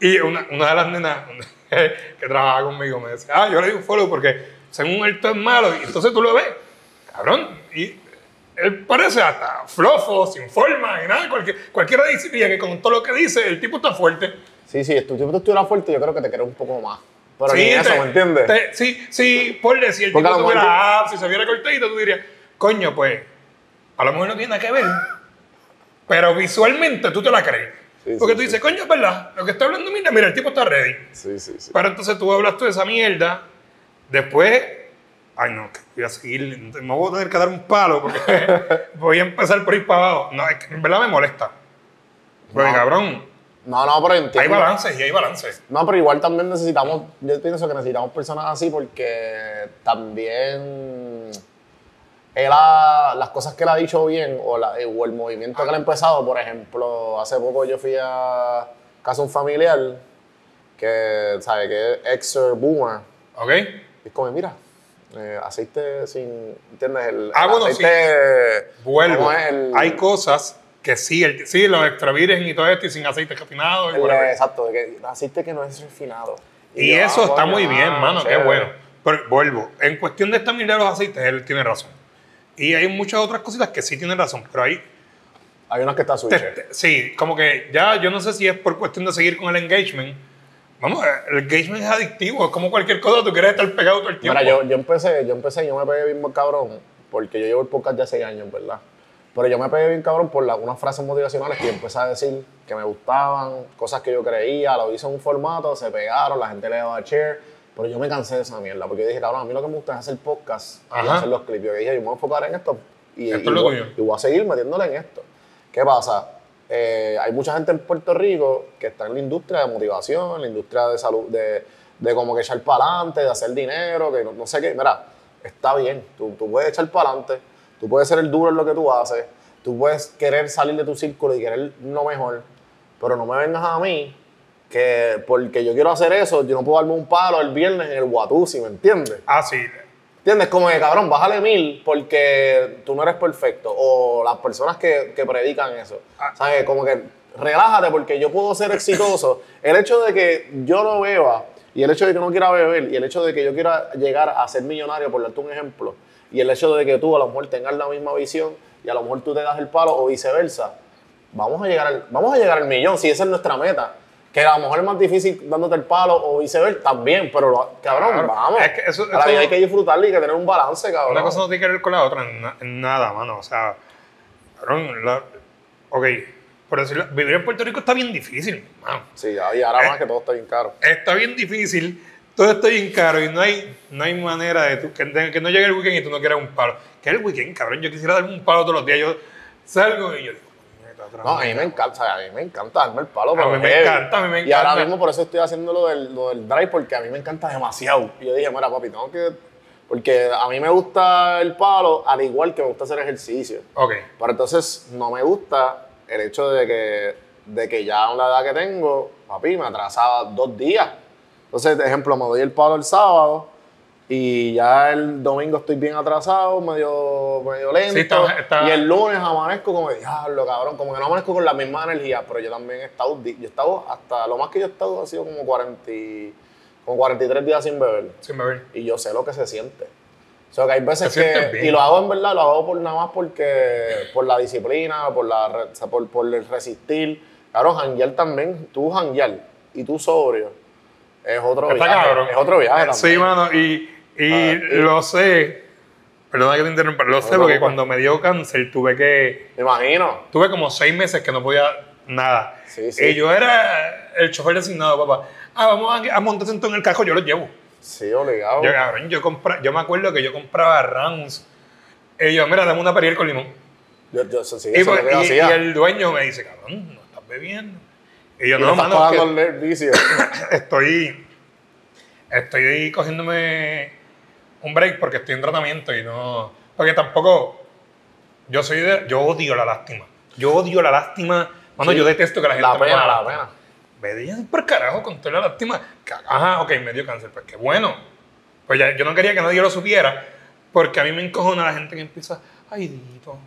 [SPEAKER 1] Y una, una de las nenas que trabaja conmigo me decía, ah, yo le di un follow porque según él tú es malo. Y entonces tú lo ves, cabrón. Y él parece hasta flofo, sin forma y nada. Cualquier, cualquiera diría que con todo lo que dice, el tipo está fuerte.
[SPEAKER 2] Sí, sí, tu tipo estuviera fuerte, yo creo que te querés un poco más. Pero
[SPEAKER 1] sí,
[SPEAKER 2] ni eso,
[SPEAKER 1] te-
[SPEAKER 2] ¿me entiendes?
[SPEAKER 1] te- sí, sí, por decir, el
[SPEAKER 2] Porque
[SPEAKER 1] tipo tuviera apps, si se viera cortadito, tú dirías, coño, pues, a lo mejor no tiene nada que ver. Pero visualmente tú te la crees.
[SPEAKER 2] Sí,
[SPEAKER 1] Porque
[SPEAKER 2] sí,
[SPEAKER 1] tú
[SPEAKER 2] sí.
[SPEAKER 1] dices, coño, es verdad, lo que está hablando, mira, mira, el tipo está ready.
[SPEAKER 2] Sí, sí, sí.
[SPEAKER 1] Pero entonces tú hablas tú de esa mierda, después, ay no, voy a seguir, no voy a tener que dar un palo porque voy a empezar por ir para abajo. No, es que en verdad me molesta. Porque
[SPEAKER 2] No.
[SPEAKER 1] cabrón,
[SPEAKER 2] No, no, pero entiendo.
[SPEAKER 1] hay balances y hay balances.
[SPEAKER 2] No, pero igual también necesitamos, yo pienso que necesitamos personas así porque también él ha- las cosas que él ha dicho bien o, la- o el movimiento que él ha empezado, por ejemplo, hace poco yo fui a casa de un familiar que, ¿sabe? Que es ex boomer
[SPEAKER 1] ¿Ok?
[SPEAKER 2] y es como, mira, eh, aceite sin, ¿entiendes? El,
[SPEAKER 1] Ah,
[SPEAKER 2] el
[SPEAKER 1] bueno,
[SPEAKER 2] aceite,
[SPEAKER 1] Vuelvo.
[SPEAKER 2] ¿cómo es? El-
[SPEAKER 1] Hay cosas que sí, el, sí, los extra virgen y todo esto y sin aceite refinado. y
[SPEAKER 2] exacto, que aceite que no es refinado.
[SPEAKER 1] Y,
[SPEAKER 2] yo,
[SPEAKER 1] eso
[SPEAKER 2] ah,
[SPEAKER 1] está
[SPEAKER 2] coño,
[SPEAKER 1] muy bien,
[SPEAKER 2] ah,
[SPEAKER 1] mano, qué
[SPEAKER 2] chévere.
[SPEAKER 1] bueno. Pero vuelvo, en cuestión de esta de los aceites, él tiene razón. Y hay muchas otras cositas que sí tienen razón, pero ahí,
[SPEAKER 2] Hay unas que está switch.
[SPEAKER 1] sí, como que ya yo no sé si es por cuestión de seguir con el engagement. Vamos, el engagement es adictivo, es como cualquier cosa, tú quieres estar pegado todo el tiempo.
[SPEAKER 2] Mira, yo, yo empecé, yo empecé, yo me pegué bien cabrón, porque yo llevo el podcast ya seis años, ¿verdad? Pero yo me pegué bien cabrón por la- unas frases motivacionales que yo empecé a decir que me gustaban, cosas que yo creía, lo hice en un formato, se pegaron, la gente le daba share, pero yo me cansé de esa mierda, porque yo dije, cabrón, a mí lo que me gusta es hacer podcast y hacer los clips. Yo dije, yo me voy a enfocar en esto y,
[SPEAKER 1] Esto
[SPEAKER 2] y
[SPEAKER 1] es lo
[SPEAKER 2] voy,
[SPEAKER 1] tuyo.
[SPEAKER 2] y voy a seguir metiéndole en esto. ¿Qué pasa? Eh, hay mucha gente en Puerto Rico que está en la industria de motivación, en la industria de salud, de, de como que echar para adelante, de hacer dinero, que no, no sé qué. Mira, está bien, tú, tú puedes echar para adelante, tú puedes ser el duro en lo que tú haces, tú puedes querer salir de tu círculo y querer lo mejor, pero no me vengas a mí que porque yo quiero hacer eso, yo no puedo darme un palo el viernes en el Watusi, ¿me entiendes?
[SPEAKER 1] Ah, sí.
[SPEAKER 2] ¿Entiendes? Como que, cabrón, bájale mil porque tú no eres perfecto. O las personas que, que predican eso.
[SPEAKER 1] Ah.
[SPEAKER 2] ¿Sabes? Como que relájate porque yo puedo ser exitoso. El hecho de que yo no beba y el hecho de que no quiera beber y el hecho de que yo quiera llegar a ser millonario, por darte un ejemplo, y el hecho de que tú a lo mejor tengas la misma visión y a lo mejor tú te das el palo o viceversa, vamos a llegar al, vamos a llegar al millón si esa es nuestra meta. Que a lo mejor es más difícil dándote el palo o viceversa, también, pero lo- cabrón,
[SPEAKER 1] Claro.
[SPEAKER 2] vamos.
[SPEAKER 1] Es que eso-
[SPEAKER 2] a la vida
[SPEAKER 1] eso-
[SPEAKER 2] hay que disfrutarla y hay que tener un balance, cabrón.
[SPEAKER 1] Una cosa no tiene que ver con la otra en, na- en nada, mano. O sea, cabrón, la- ok, por decirlo, vivir en Puerto Rico está bien difícil, mano.
[SPEAKER 2] Sí, y ahora
[SPEAKER 1] Eh.
[SPEAKER 2] más que todo está bien caro.
[SPEAKER 1] Está bien difícil, todo está bien caro y no hay, no hay manera de, tú- que, de que no llegue el weekend y tú no quieras un palo. ¿Qué es el weekend, cabrón? Yo quisiera darme un palo todos los días. Yo salgo y yo digo, "Puñeta, otra
[SPEAKER 2] No, a mí
[SPEAKER 1] mierda".
[SPEAKER 2] me encanta, a mí me encanta darme el palo.
[SPEAKER 1] A mí me
[SPEAKER 2] heavy.
[SPEAKER 1] encanta, a mí me
[SPEAKER 2] Y ahora
[SPEAKER 1] encanta.
[SPEAKER 2] mismo por eso estoy haciendo lo del, lo del drive, porque a mí me encanta demasiado. Y yo dije, mira, papi, tengo que... Porque a mí me gusta el palo, al igual que me gusta hacer ejercicio.
[SPEAKER 1] Ok,
[SPEAKER 2] Pero entonces no me gusta el hecho de que, de que ya a la edad que tengo, papi, me atrasaba dos días. Entonces, de ejemplo, me doy el palo el sábado y ya el domingo estoy bien atrasado, medio, medio lento.
[SPEAKER 1] Sí, está- está-
[SPEAKER 2] Y el lunes amanezco como, diablo, cabrón, como que no amanezco con la misma energía, pero yo también he estado, yo he estado hasta, lo más que yo he estado ha sido como, 40, y- como 43 días sin beber
[SPEAKER 1] sin beber.
[SPEAKER 2] y yo sé lo que se siente. O sea, que hay veces que.
[SPEAKER 1] bien.
[SPEAKER 2] Y lo hago en verdad, lo hago por nada más porque. Por la disciplina, por, la, por, por el resistir. Claro, janguear también. Tú janguear y tú sobrio. Es otro
[SPEAKER 1] Está
[SPEAKER 2] viaje.
[SPEAKER 1] cabrón.
[SPEAKER 2] Es otro viaje también.
[SPEAKER 1] Sí, mano, y, y
[SPEAKER 2] Ah,
[SPEAKER 1] lo sé. Perdona que te interrumpa, lo sé porque cuando me dio cáncer tuve que.
[SPEAKER 2] Me imagino.
[SPEAKER 1] Tuve como seis meses que no podía nada.
[SPEAKER 2] Sí, sí.
[SPEAKER 1] Y yo era el chofer designado, papá. Ah, vamos a, a montarse en el carro, yo los llevo.
[SPEAKER 2] Sí, obligado.
[SPEAKER 1] Yo, cabrón, yo, compra, yo me acuerdo que yo compraba rounds. Y yo, mira, dame una Perrier con limón.
[SPEAKER 2] Yo, yo, sí,
[SPEAKER 1] Y,
[SPEAKER 2] eso
[SPEAKER 1] pues,
[SPEAKER 2] lo
[SPEAKER 1] y- y el dueño me dice, cabrón, no estás bebiendo. Y yo,
[SPEAKER 2] Y
[SPEAKER 1] no, mano, que estoy, estoy cogiéndome un break porque estoy en tratamiento y no... Porque tampoco... Yo soy de... Yo odio la lástima. Yo odio la lástima. Mano,
[SPEAKER 2] Sí.
[SPEAKER 1] yo detesto que la gente
[SPEAKER 2] La
[SPEAKER 1] me
[SPEAKER 2] pena,
[SPEAKER 1] ponga
[SPEAKER 2] la pena.
[SPEAKER 1] Me digan por carajo con toda la lástima. Ajá, ok, me dio cáncer. Pues qué bueno. Pues ya, yo no quería que nadie lo supiera porque a mí me encojona la gente que empieza, ay, Dito,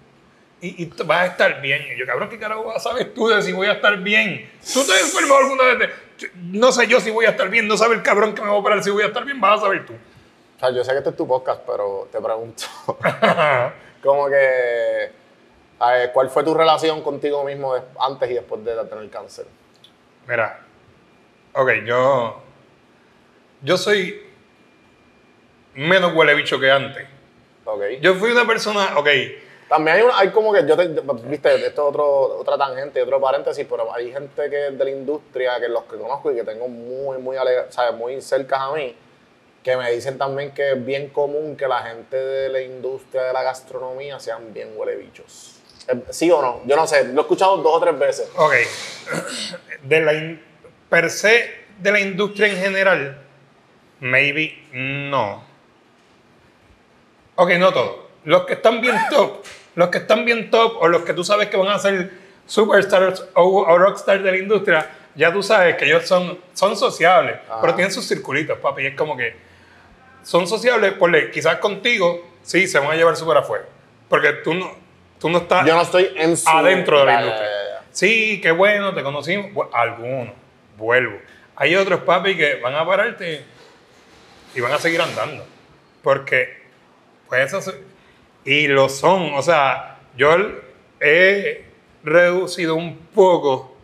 [SPEAKER 1] y, y vas a estar bien. Y yo, cabrón, ¿qué carajo saber tú de si voy a estar bien? ¿Tú te has enfermado alguna vez? de- No sé yo si voy a estar bien, no sabe el cabrón que me va a operar si voy a estar bien, vas a saber tú.
[SPEAKER 2] O sea, yo sé que este es tu podcast, pero te pregunto. como que. ver, ¿Cuál fue tu relación contigo mismo antes y después de tener cáncer?
[SPEAKER 1] Mira, ok, yo, yo soy menos huele bicho que antes.
[SPEAKER 2] Ok.
[SPEAKER 1] Yo fui una persona, ok,
[SPEAKER 2] También hay, una- hay como que yo te, viste, esto es otro, otra tangente otro paréntesis, pero hay gente que de la industria, que los que conozco y que tengo muy, muy, ale- ¿sabes? muy cerca a mí, que me dicen también que es bien común que la gente de la industria de la gastronomía sean bien huele bichos. Eh, ¿Sí o no? Yo no sé, lo he escuchado dos o tres veces.
[SPEAKER 1] Ok. De la in- per se de la industria en general, maybe no. Ok, no todo. Los que están bien top, los que están bien top o los que tú sabes que van a ser superstars o, o rockstars de la industria, ya tú sabes que ellos son, son sociables,
[SPEAKER 2] Ajá.
[SPEAKER 1] pero tienen sus circulitos, papi. Y es como que son sociables, ponle, quizás contigo, sí, se van a llevar súper afuera. Porque tú no, tú no estás
[SPEAKER 2] Yo no estoy en su...
[SPEAKER 1] adentro de la industria.
[SPEAKER 2] ya, ya.
[SPEAKER 1] Sí, qué bueno, te conocimos. Algunos, vuelvo. Hay otros papi que van a pararte y van a seguir andando. Porque, pues eso Y lo son. O sea, yo he reducido un poco.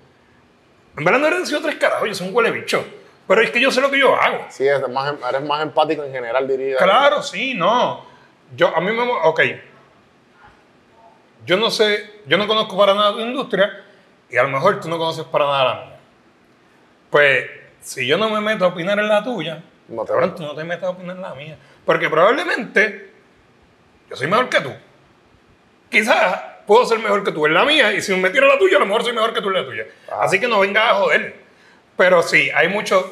[SPEAKER 1] En verdad no he reducido tres carajos, yo soy un huele bicho. Pero es que yo sé lo que yo hago.
[SPEAKER 2] Sí, eres más, eres más empático en general, diría.
[SPEAKER 1] Claro, sí, no. Yo, a mí me... Ok. Yo no sé, yo no conozco para nada tu industria y a lo mejor tú no conoces para nada la mía. Pues, si yo no me meto a opinar en la tuya,
[SPEAKER 2] No te
[SPEAKER 1] tú no te metas a opinar en la mía. Porque probablemente yo soy mejor que tú. Quizás puedo ser mejor que tú en la mía y si me en la tuya, a lo mejor soy mejor que tú en la tuya.
[SPEAKER 2] Ah.
[SPEAKER 1] Así que no vengas a joder. Pero sí, hay muchos,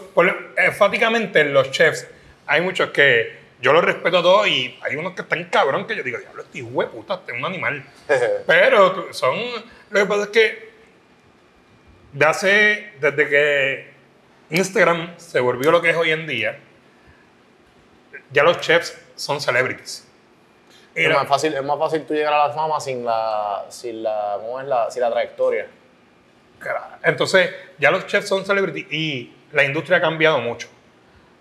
[SPEAKER 1] enfáticamente los chefs, hay muchos que yo los respeto a todos y hay unos que están cabrón que yo digo, diablo, este hijo de puta, este es un animal. Pero son, lo que pasa es que de hace, desde que Instagram se volvió lo que es hoy en día, ya los chefs son celebrities.
[SPEAKER 2] Es
[SPEAKER 1] Era-
[SPEAKER 2] más, fácil, es más fácil tú llegar a la fama sin la, sin la, ¿cómo es la, sin la trayectoria.
[SPEAKER 1] Entonces, ya los chefs son celebrities y la industria ha cambiado mucho.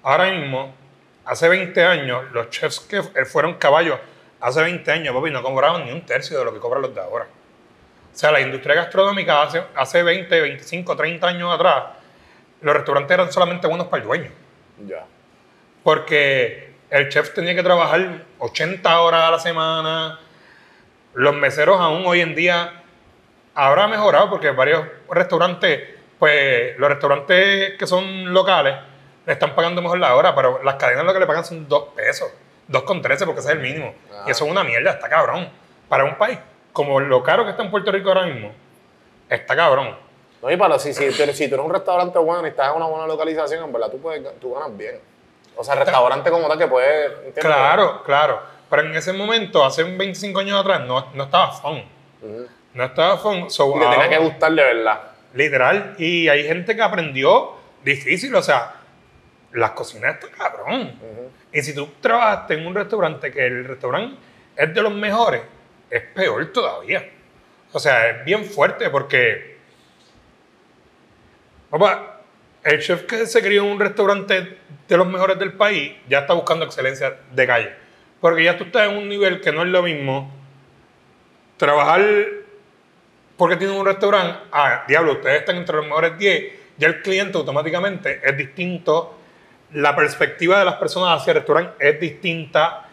[SPEAKER 1] Ahora mismo, hace 20 años, los chefs que fueron caballos, hace 20 años, papi, no cobraban ni un tercio de lo que cobran los de ahora. O sea, la industria gastronómica hace, hace 20, 25, 30 años atrás, los restaurantes eran solamente buenos para el dueño.
[SPEAKER 2] Ya.
[SPEAKER 1] Porque el chef tenía que trabajar 80 horas a la semana. Los meseros aún hoy en día habrá mejorado porque varios restaurantes, pues los restaurantes que son locales, le están pagando mejor la hora, pero las cadenas lo que le pagan son 2 pesos, 2,13 porque ese es el mínimo.
[SPEAKER 2] Ah.
[SPEAKER 1] Y eso es una mierda, está cabrón. Para un país como lo caro que está en Puerto Rico ahora mismo, está cabrón.
[SPEAKER 2] No, y para, si, si, tú eres, si tú eres un restaurante bueno y estás en una buena localización, en verdad tú, puedes, tú ganas bien. O sea, restaurante como tal que puede... ¿entiendes?
[SPEAKER 1] Claro, claro. Pero en ese momento, hace 25 años atrás, no, no estaba fun. No estaba fun. So,
[SPEAKER 2] Y te tenía que gustar de verdad.
[SPEAKER 1] Literal. Y hay gente que aprendió difícil. O sea, las cocinas están cabrón. Y si tú trabajaste en un restaurante que el restaurante es de los mejores, es peor todavía. O sea, es bien fuerte porque. Papá, el chef que se crió en un restaurante de los mejores del país ya está buscando excelencia de calle. Porque ya tú estás en un nivel que no es lo mismo trabajar porque tienen un restaurante, ah, diablo, ustedes están entre los mejores 10, ya el cliente automáticamente es distinto, la perspectiva de las personas hacia el restaurante es distinta,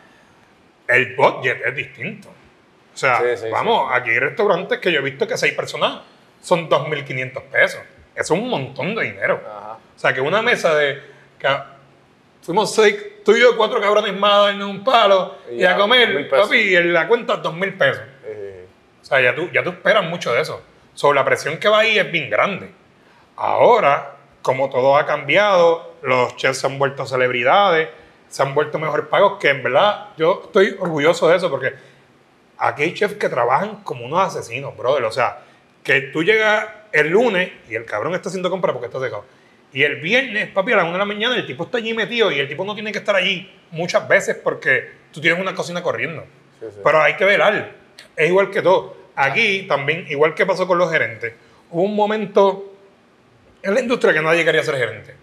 [SPEAKER 1] el budget es distinto. O sea,
[SPEAKER 2] Sí, sí,
[SPEAKER 1] vamos, aquí hay restaurantes que yo he visto que seis personas son 2.500 pesos. Eso es un montón de dinero.
[SPEAKER 2] Ajá.
[SPEAKER 1] O sea, que una mesa de... fuimos seis, tú y yo, cuatro cabrones más en un palo
[SPEAKER 2] Y
[SPEAKER 1] y, a comer,
[SPEAKER 2] 2.000 pesos.
[SPEAKER 1] papi, y en la cuenta 2.000 pesos.
[SPEAKER 2] Eh,
[SPEAKER 1] O sea, ya tú, ya tú esperas mucho de eso. Sobre la presión que va ahí es bien grande. Ahora, como todo ha cambiado, los chefs se han vuelto celebridades, se han vuelto mejores pagos, que en verdad yo estoy orgulloso de eso porque aquí hay chefs que trabajan como unos asesinos, brother. O sea, que tú llegas el lunes y el cabrón está haciendo compra porque está secado. Y el viernes, papi, a las 1 de la mañana, el tipo está allí metido y el tipo no tiene que estar allí muchas veces porque tú tienes una cocina corriendo.
[SPEAKER 2] Sí, sí.
[SPEAKER 1] Pero hay que velar. Es igual que todo. Aquí también, igual que pasó con los gerentes, hubo un momento en la industria que nadie quería ser gerente.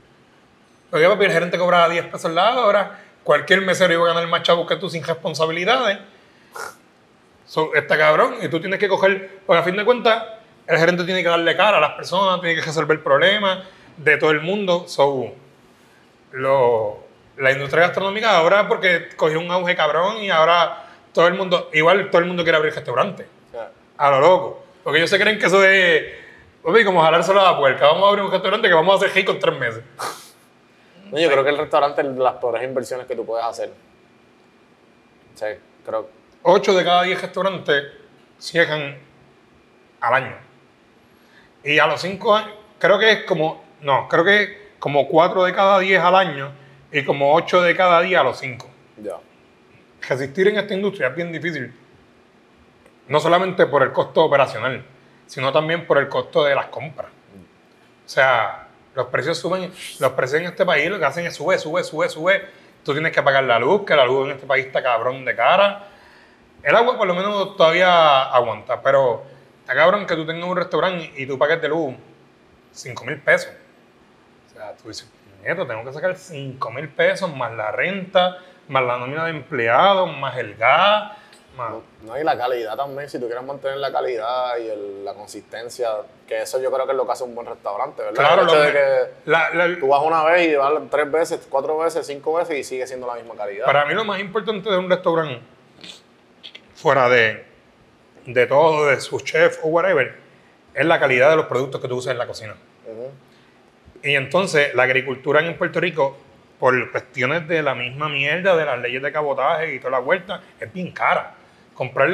[SPEAKER 1] Porque papi, el gerente cobraba 10 pesos la hora, cualquier mesero iba a ganar más chavos que tú sin responsabilidades. So, está cabrón y tú tienes que coger, porque a fin de cuentas, el gerente tiene que darle cara a las personas, tiene que resolver problemas de todo el mundo. So, lo- la industria gastronómica ahora porque cogió un auge cabrón y ahora todo el mundo, igual todo el mundo quiere abrir restaurantes,
[SPEAKER 2] o sea,
[SPEAKER 1] a lo loco. Porque ellos se creen que eso es, papi, como jalárselo a la puerca. Vamos a abrir un restaurante que vamos a hacer rico en tres meses.
[SPEAKER 2] no, yo creo que el restaurante es de las peores inversiones que tú puedes hacer. Sea, creo...
[SPEAKER 1] 8 de cada 10 restaurantes cierran al año. Y a los 5 años, creo que es como, no, creo que es como 4 de cada 10 al año y como 8 de cada 10 a los 5.
[SPEAKER 2] Ya.
[SPEAKER 1] Resistir en esta industria es bien difícil. No solamente por el costo operacional, sino también por el costo de las compras. O sea, los precios suben, los precios en este país lo que hacen es sube, sube, sube, sube. Tú tienes que pagar la luz, que la luz en este país está cabrón de cara. El agua por lo menos todavía aguanta, pero está cabrón que tú tengas un restaurante y tú pagues de luz 5 mil pesos. O sea, tú dices, nieto, tengo que sacar 5 mil pesos más la renta, más la nómina de empleados, más el gas, más...
[SPEAKER 2] No, y la calidad también, si tú quieres mantener la calidad y el- la consistencia, que eso yo creo que es lo que hace un buen restaurante, ¿verdad?
[SPEAKER 1] Claro,
[SPEAKER 2] el hecho
[SPEAKER 1] lo
[SPEAKER 2] de
[SPEAKER 1] que-
[SPEAKER 2] que
[SPEAKER 1] la- la-
[SPEAKER 2] tú vas una vez y vas tres veces, cuatro veces, cinco veces y sigue siendo la misma calidad.
[SPEAKER 1] Para mí lo más importante de un restaurante, fuera de, de todo, de su chef o whatever, es la calidad de los productos que tú usas en la cocina. Y entonces la agricultura en Puerto Rico, por cuestiones de la misma mierda, de las leyes de cabotaje y toda la vuelta, es bien cara. Comprar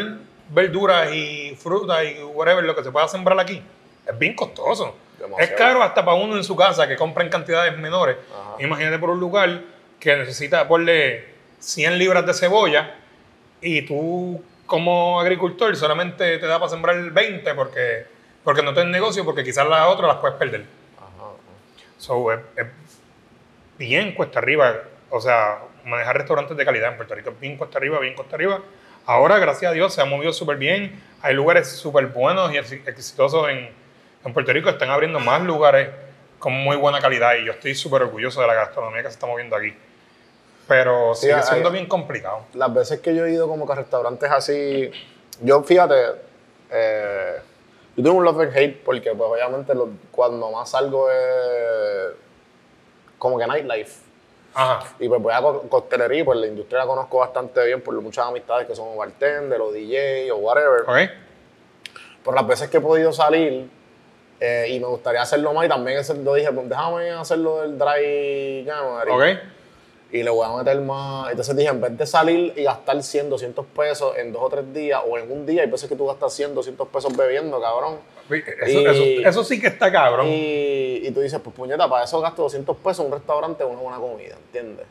[SPEAKER 1] verduras y frutas y whatever, lo que se pueda sembrar aquí, es bien costoso.
[SPEAKER 2] Demasiado.
[SPEAKER 1] Es caro hasta para uno en su casa que compra en cantidades menores.
[SPEAKER 2] Ajá.
[SPEAKER 1] Imagínate por un lugar que necesita ponerle 100 libras de cebolla y tú como agricultor solamente te da para sembrar 20 porque, porque no tienes negocio, porque quizás las otras las puedes perder.
[SPEAKER 2] Ajá.
[SPEAKER 1] So, es, es bien cuesta arriba. O sea, manejar restaurantes de calidad en Puerto Rico es bien cuesta arriba, bien cuesta arriba. Ahora, gracias a Dios, se ha movido súper bien. Hay lugares súper buenos y ex- exitosos en, en Puerto Rico. Están abriendo más lugares con muy buena calidad y yo estoy súper orgulloso de la gastronomía que se está moviendo aquí. Pero
[SPEAKER 2] Sí,
[SPEAKER 1] sigue
[SPEAKER 2] hay-
[SPEAKER 1] siendo bien complicado.
[SPEAKER 2] las veces que yo he ido como que a restaurantes así, yo fíjate, eh, yo tengo un love and hate porque pues obviamente lo- cuando más salgo es como que nightlife.
[SPEAKER 1] Ajá.
[SPEAKER 2] Y pues voy a co- coctelería, pues la industria la conozco bastante bien por muchas amistades que son bartender o DJ o whatever.
[SPEAKER 1] ¿Ok?
[SPEAKER 2] Por las veces que he podido salir eh, y me gustaría hacerlo más y también lo dije, pues déjame hacerlo del dry January.
[SPEAKER 1] ¿Ok?
[SPEAKER 2] Y le voy a meter más. Entonces dije, en vez de salir y gastar 100, 200 pesos en dos o tres días o en un día, hay veces que tú gastas 100, 200 pesos bebiendo, cabrón.
[SPEAKER 1] Eso,
[SPEAKER 2] Y-
[SPEAKER 1] eso- eso sí que está cabrón.
[SPEAKER 2] Y, y tú dices, pues puñeta, para eso gasto 200 pesos en un restaurante o una buena comida, ¿entiendes?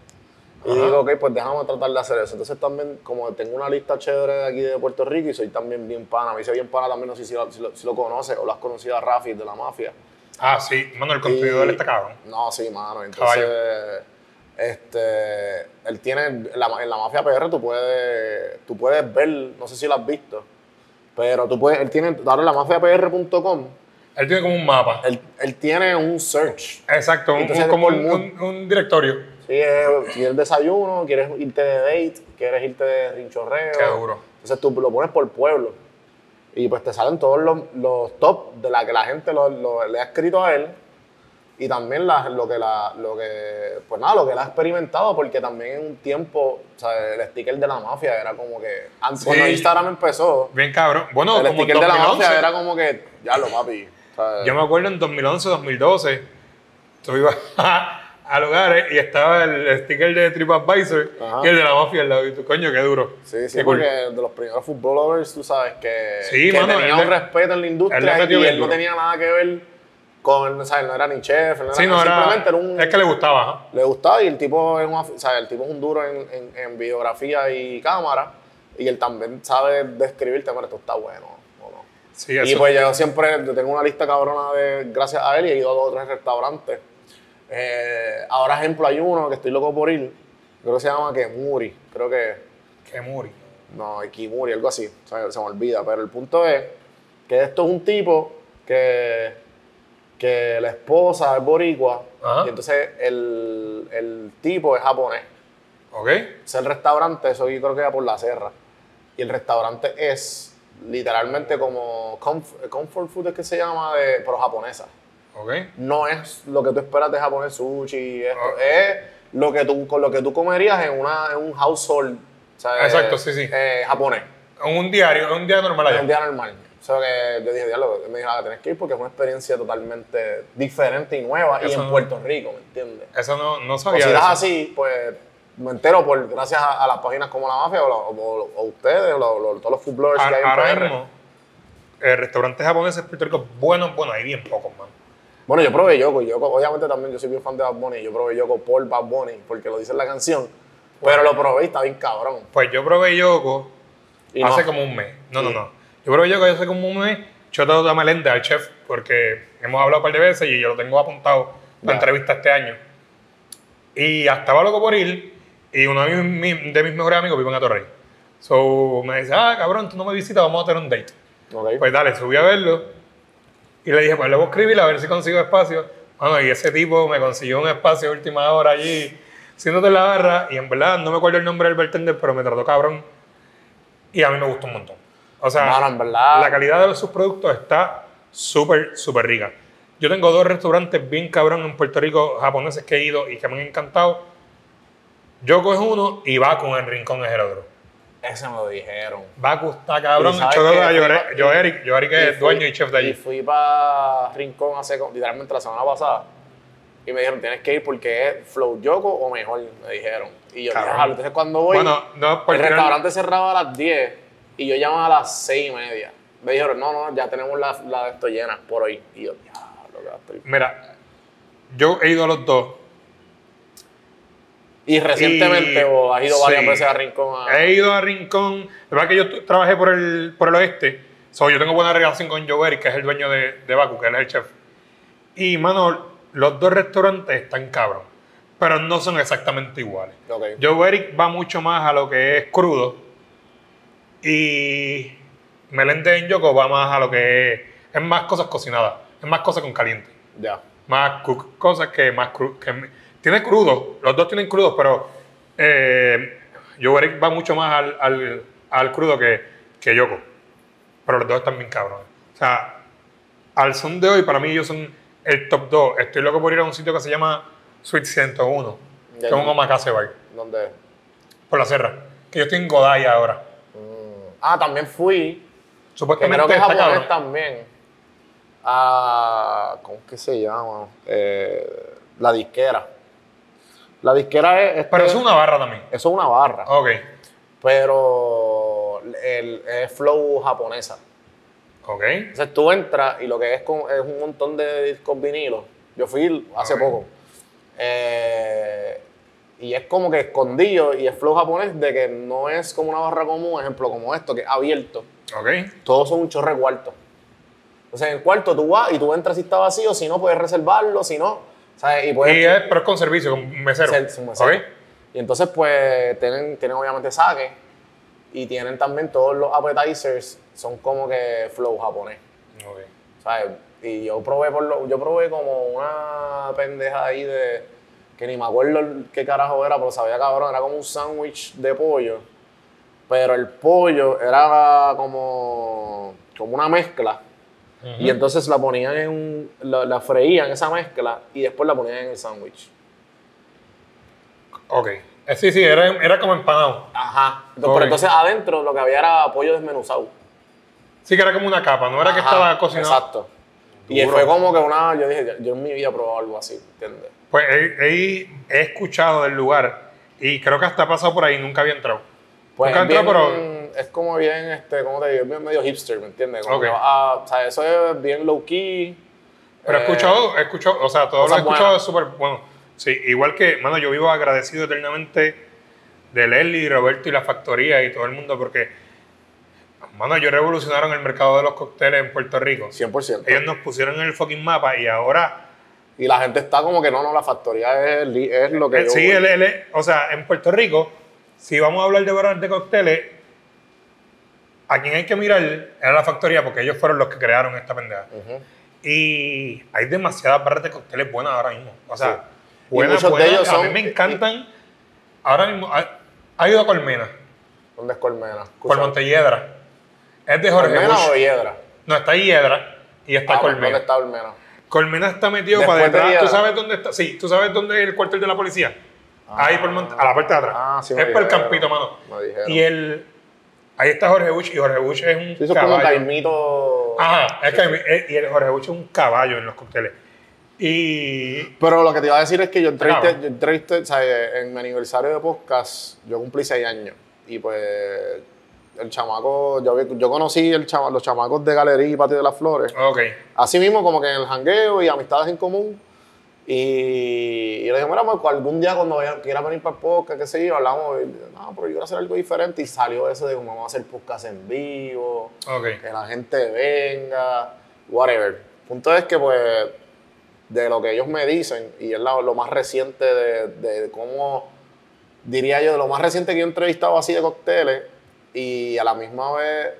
[SPEAKER 2] Y
[SPEAKER 1] Ajá.
[SPEAKER 2] digo, ok, pues déjame tratar de hacer eso. Entonces también, como tengo una lista chévere de aquí de Puerto Rico y soy también bien pana, me hice bien pana también, no sé si lo, si lo, si lo conoces o lo has conocido a Rafi de la mafia.
[SPEAKER 1] Ah, sí. Mano, el él está cabrón.
[SPEAKER 2] No, sí, mano. Entonces, este, él tiene, en la, en la Mafia PR tú puedes, tú puedes ver, no sé si lo has visto, pero tú puedes, él tiene, ahora en la mafiapr.com,
[SPEAKER 1] Él tiene como un mapa.
[SPEAKER 2] él, él tiene un search.
[SPEAKER 1] Exacto, un-
[SPEAKER 2] Entonces,
[SPEAKER 1] un- como un, un- un directorio.
[SPEAKER 2] Es- quieres desayuno, quieres irte de date, quieres irte de rinchorreo.
[SPEAKER 1] Qué duro.
[SPEAKER 2] Entonces tú lo pones por pueblo. Y pues te salen todos los, los top de la que la gente lo- lo- le ha escrito a él. Y también la- lo que la, lo que, pues nada, lo que él ha experimentado, porque también en un tiempo, o sea, el sticker de la mafia era como que, antes,
[SPEAKER 1] Sí.
[SPEAKER 2] cuando Instagram empezó,
[SPEAKER 1] Bien cabrón. Bueno,
[SPEAKER 2] el
[SPEAKER 1] como
[SPEAKER 2] sticker de la
[SPEAKER 1] 2011.
[SPEAKER 2] mafia era como que, ya lo papi. sea,
[SPEAKER 1] Yo me acuerdo en 2011, 2012, tú ibas a, a lugares y estaba el sticker de TripAdvisor
[SPEAKER 2] Ajá.
[SPEAKER 1] y el de la mafia al lado. Y tú, coño, qué duro.
[SPEAKER 2] Sí, sí,
[SPEAKER 1] Qué cool.
[SPEAKER 2] porque de los primeros footballers, tú sabes, que,
[SPEAKER 1] Sí,
[SPEAKER 2] que
[SPEAKER 1] mano,
[SPEAKER 2] tenía
[SPEAKER 1] él
[SPEAKER 2] un respeto en la
[SPEAKER 1] él
[SPEAKER 2] industria
[SPEAKER 1] metió
[SPEAKER 2] y él no
[SPEAKER 1] duro.
[SPEAKER 2] tenía nada que ver con, él no era ni chef, no
[SPEAKER 1] Sí,
[SPEAKER 2] era,
[SPEAKER 1] no, era,
[SPEAKER 2] simplemente era un...
[SPEAKER 1] es que le gustaba. ajá.
[SPEAKER 2] Le gustaba y el tipo es, un, af- o sea, el tipo es un duro en, en, en videografía y cámara y él también sabe describirte, bueno, esto está bueno o no.
[SPEAKER 1] Sí,
[SPEAKER 2] Y
[SPEAKER 1] eso.
[SPEAKER 2] pues yo siempre tengo una lista cabrona de, gracias a él, y he ido a dos o tres restaurantes. Eh, ahora, ejemplo, hay uno que estoy loco por ir, creo que se llama Kemuri, creo que,
[SPEAKER 1] Qué muri.
[SPEAKER 2] no, Kimuri, algo así, o sea, se me olvida, pero el punto es que esto es un tipo que, que la esposa es boricua,
[SPEAKER 1] Ajá.
[SPEAKER 2] y entonces el, el tipo es japonés.
[SPEAKER 1] ¿Ok?
[SPEAKER 2] Es el restaurante, eso yo creo que era por la serra. Y el restaurante es literalmente como comf- comfort food, es que se llama, de, pero japonesa.
[SPEAKER 1] ¿Ok?
[SPEAKER 2] No es lo que tú esperas de japonés sushi, esto.
[SPEAKER 1] Ah.
[SPEAKER 2] es lo que tú, con lo que tú comerías en, una, en un household
[SPEAKER 1] Exacto, sí, sí.
[SPEAKER 2] eh, japonés,
[SPEAKER 1] En un diario, en un día normal
[SPEAKER 2] en
[SPEAKER 1] allá.
[SPEAKER 2] un día normal. Que yo dije, diablo, me dijo, ah, tienes que ir porque es una experiencia totalmente diferente y nueva y en
[SPEAKER 1] no-
[SPEAKER 2] Puerto Rico, ¿me entiendes?
[SPEAKER 1] Eso no, no sabía.
[SPEAKER 2] Cositas
[SPEAKER 1] eso.
[SPEAKER 2] así, pues me entero por gracias a, a las páginas como La Mafia o, la- o- o ustedes, o, lo- lo- todos los food bloggers que hay en
[SPEAKER 1] Ahora
[SPEAKER 2] PR.
[SPEAKER 1] mismo, eh, restaurantes japoneses Puerto Rico, buenos, bueno, hay bien pocos, man.
[SPEAKER 2] Bueno, yo probé Yoko, Yoko, obviamente también yo soy bien fan de Bad Bunny, yo probé Yoko por Bad Bunny, porque lo dice en la canción, pero lo probé y está bien cabrón.
[SPEAKER 1] Pues yo probé Yoko
[SPEAKER 2] Y
[SPEAKER 1] hace
[SPEAKER 2] no.
[SPEAKER 1] como un mes. No, no, no. Yo probé Yoko hace como un mes. Yo te doy Melende al chef porque hemos hablado un par de veces y yo lo tengo apuntado para entrevista este año. Y estaba loco por ir y uno de mis, mi- de mis mejores amigos vive en Atorrey. So me dice, ah, cabrón, tú no me visitas, vamos a tener un date.
[SPEAKER 2] Ok.
[SPEAKER 1] Pues dale, subí a verlo y le dije, pues le voy a escribir a ver si consigo espacio. Bueno, y ese tipo me consiguió un espacio a última hora allí, siéndote en la barra, y en verdad no me acuerdo el nombre del bartender, pero me trató cabrón. Y a mí me gustó un montón. O sea,
[SPEAKER 2] Mano, en verdad.
[SPEAKER 1] la calidad de sus productos está súper, súper rica. Yo tengo dos restaurantes bien cabrón en Puerto Rico, japoneses que he ido y que me han encantado. Yoko es uno y Baku en Rincón es el otro.
[SPEAKER 2] Ese me lo dijeron.
[SPEAKER 1] Baku está cabrón.
[SPEAKER 2] Y
[SPEAKER 1] Yo,
[SPEAKER 2] que
[SPEAKER 1] yo, yo, yo, Eric, yo Eric
[SPEAKER 2] Y
[SPEAKER 1] es
[SPEAKER 2] fui-
[SPEAKER 1] dueño y chef de
[SPEAKER 2] Y
[SPEAKER 1] allí.
[SPEAKER 2] fui para Rincón hace literalmente la semana pasada. Y me dijeron, tienes que ir porque es Flow Yoko o mejor, me dijeron. Y yo,
[SPEAKER 1] Cabrón.
[SPEAKER 2] "Diablo". entonces cuando voy,
[SPEAKER 1] Bueno, no,
[SPEAKER 2] el restaurante cerraba a las 10 y yo llamaba a las 6 y media. Me dijeron, no, no, ya tenemos la, la de esto llena por hoy. Y yo, diablo, qué estoy...
[SPEAKER 1] Mira, yo he ido a los dos.
[SPEAKER 2] Y recientemente,
[SPEAKER 1] Y-
[SPEAKER 2] o has ido varias
[SPEAKER 1] sí.
[SPEAKER 2] veces a Rincón a...
[SPEAKER 1] He ido a Rincón. La verdad que yo trabajé por el, por el oeste. So, yo tengo buena relación con Joe Eric, que es el dueño de, de Baku, que él es el chef. Y, mano, los dos restaurantes están cabrón, pero no son exactamente iguales.
[SPEAKER 2] Ok.
[SPEAKER 1] Joe Eric va mucho más a lo que es crudo y Melendez en Yoko va más a lo que es, es más cosas cocinadas, es más cosas con caliente,
[SPEAKER 2] Ya.
[SPEAKER 1] más cook, cosas que más crudo. tiene crudo, los dos tienen crudos, pero eh, va mucho más al, al, al crudo que, que Yoko, pero los dos están bien cabrones. O sea, al son de hoy, para mí ellos son el top 2. Estoy loco por ir a un sitio que se llama Suite 101, que es un omakase bar,
[SPEAKER 2] ¿Dónde?
[SPEAKER 1] por la serra. Que yo estoy en Godai ahora.
[SPEAKER 2] Ah, también fui. Que
[SPEAKER 1] Supuestamente
[SPEAKER 2] creo que es
[SPEAKER 1] está
[SPEAKER 2] japonés
[SPEAKER 1] cabrón.
[SPEAKER 2] también. Ah, ¿Cómo que se llama? Eh, la disquera. La disquera es. este-
[SPEAKER 1] Pero es una barra también.
[SPEAKER 2] Eso es una barra.
[SPEAKER 1] Ok,
[SPEAKER 2] Pero el, es flow japonesa.
[SPEAKER 1] ok.
[SPEAKER 2] Entonces tú entras y lo que es, con- es un montón de discos vinilos. Yo fui hace poco. Eh, y es como que escondido y es flow japonés de que no es como una barra común, ejemplo como esto, que es abierto.
[SPEAKER 1] Ok.
[SPEAKER 2] Todos son un chorre cuarto. Entonces en el cuarto tú vas y tú entras si está vacío, si no puedes reservarlo, si no. ¿sabes? Y puedes
[SPEAKER 1] Y es, pero es con servicio, con mesero.
[SPEAKER 2] ser- ser mesero.
[SPEAKER 1] Ok.
[SPEAKER 2] Y entonces, pues, tienen, tienen obviamente saque y tienen también todos los appetizers, son como que flow japonés,
[SPEAKER 1] Ok.
[SPEAKER 2] ¿sabes? Y yo probé, por lo, yo probé como una pendeja ahí de, que ni me acuerdo qué carajo era, pero sabía cabrón, era como un sándwich de pollo, pero el pollo era como, como una mezcla. Y entonces la ponían en un, la, la freían esa mezcla y después la ponían en el sándwich.
[SPEAKER 1] Ok. Eh, sí, sí, era, era como empanado.
[SPEAKER 2] Ajá. Entonces. Pero entonces adentro lo que había era pollo desmenuzado.
[SPEAKER 1] Sí, que era como una capa, no era que estaba cocinado.
[SPEAKER 2] Exacto. Y fue como que una. Yo dije, yo en mi vida he probado algo así, ¿entiendes?
[SPEAKER 1] Pues he, he- he escuchado del lugar y creo que hasta ha pasado por ahí, nunca había entrado.
[SPEAKER 2] Pues
[SPEAKER 1] nunca he entrado,
[SPEAKER 2] bien- es como bien, este, ¿cómo te digo? Es bien medio hipster, ¿me entiendes? Como
[SPEAKER 1] Ok.
[SPEAKER 2] que, ah, o sea, eso es bien low key.
[SPEAKER 1] Pero he
[SPEAKER 2] Eh,
[SPEAKER 1] escuchado, escuchado, o sea, todo lo he escuchado es súper bueno. Sí, igual que, mano, yo vivo agradecido eternamente de Leslie, Roberto y la factoría y todo el mundo porque, mano, ellos revolucionaron el mercado de los cócteles en Puerto Rico.
[SPEAKER 2] 100%.
[SPEAKER 1] Ellos nos pusieron en el fucking mapa y ahora,
[SPEAKER 2] Y la gente está como que no, no, la factoría es, lo que.
[SPEAKER 1] eh,
[SPEAKER 2] yo
[SPEAKER 1] sí,
[SPEAKER 2] voy.
[SPEAKER 1] él- él es- o sea, en Puerto Rico, si vamos a hablar de barras de cócteles, a quien hay que mirar era la factoría porque ellos fueron los que crearon esta pendeja. Y hay demasiadas barras de cócteles buenas ahora mismo. O sea,
[SPEAKER 2] Sí.
[SPEAKER 1] Buenas,
[SPEAKER 2] muchos de
[SPEAKER 1] buenas.
[SPEAKER 2] ellos
[SPEAKER 1] a
[SPEAKER 2] son-
[SPEAKER 1] mí me encantan. Ahora mismo, ha, ha ido a Colmena,
[SPEAKER 2] ¿Dónde es Colmena?
[SPEAKER 1] por Montelledra. Es de Jorge
[SPEAKER 2] ¿Colmena
[SPEAKER 1] Bush.
[SPEAKER 2] o Hiedra?
[SPEAKER 1] No, está Hiedra y está
[SPEAKER 2] Ah, ¿Dónde
[SPEAKER 1] Colmena.
[SPEAKER 2] está Colmena?
[SPEAKER 1] Colmena está metido
[SPEAKER 2] Después
[SPEAKER 1] para
[SPEAKER 2] de
[SPEAKER 1] detrás. ¿Tú sabes dónde está? Sí, ¿tú sabes dónde es el cuartel de la policía? Ahí por a la parte de atrás.
[SPEAKER 2] Ah, sí
[SPEAKER 1] es por el campito, mano. Y el... Ahí está Jorge Bush y Jorge Bush es un
[SPEAKER 2] Sí, eso es como
[SPEAKER 1] caballo.
[SPEAKER 2] Caimito.
[SPEAKER 1] Ajá, es que eh, y el Jorge Bush es un caballo en los cócteles. Y
[SPEAKER 2] Pero lo que te iba a decir es que yo
[SPEAKER 1] Claro.
[SPEAKER 2] yo entrevisté, o sea, en mi aniversario de podcast, yo cumplí seis años. Y pues, el chamaco, yo, yo conocí el chama- los chamacos de Galería y Patio de las Flores.
[SPEAKER 1] Ok.
[SPEAKER 2] Así mismo, como que en el jangueo y amistades en común. Y, y le dije, mira, Marco, algún día cuando vaya, quiera venir para el podcast, qué sé yo, hablamos, y, no, pero yo quiero hacer algo diferente. Y salió eso de como vamos a hacer podcast en vivo,
[SPEAKER 1] Ok.
[SPEAKER 2] que la gente venga, whatever. Punto es que, pues, de lo que ellos me dicen, y es la- lo más reciente de, de cómo, diría yo, de lo más reciente que yo he entrevistado así de cócteles, y a la misma vez,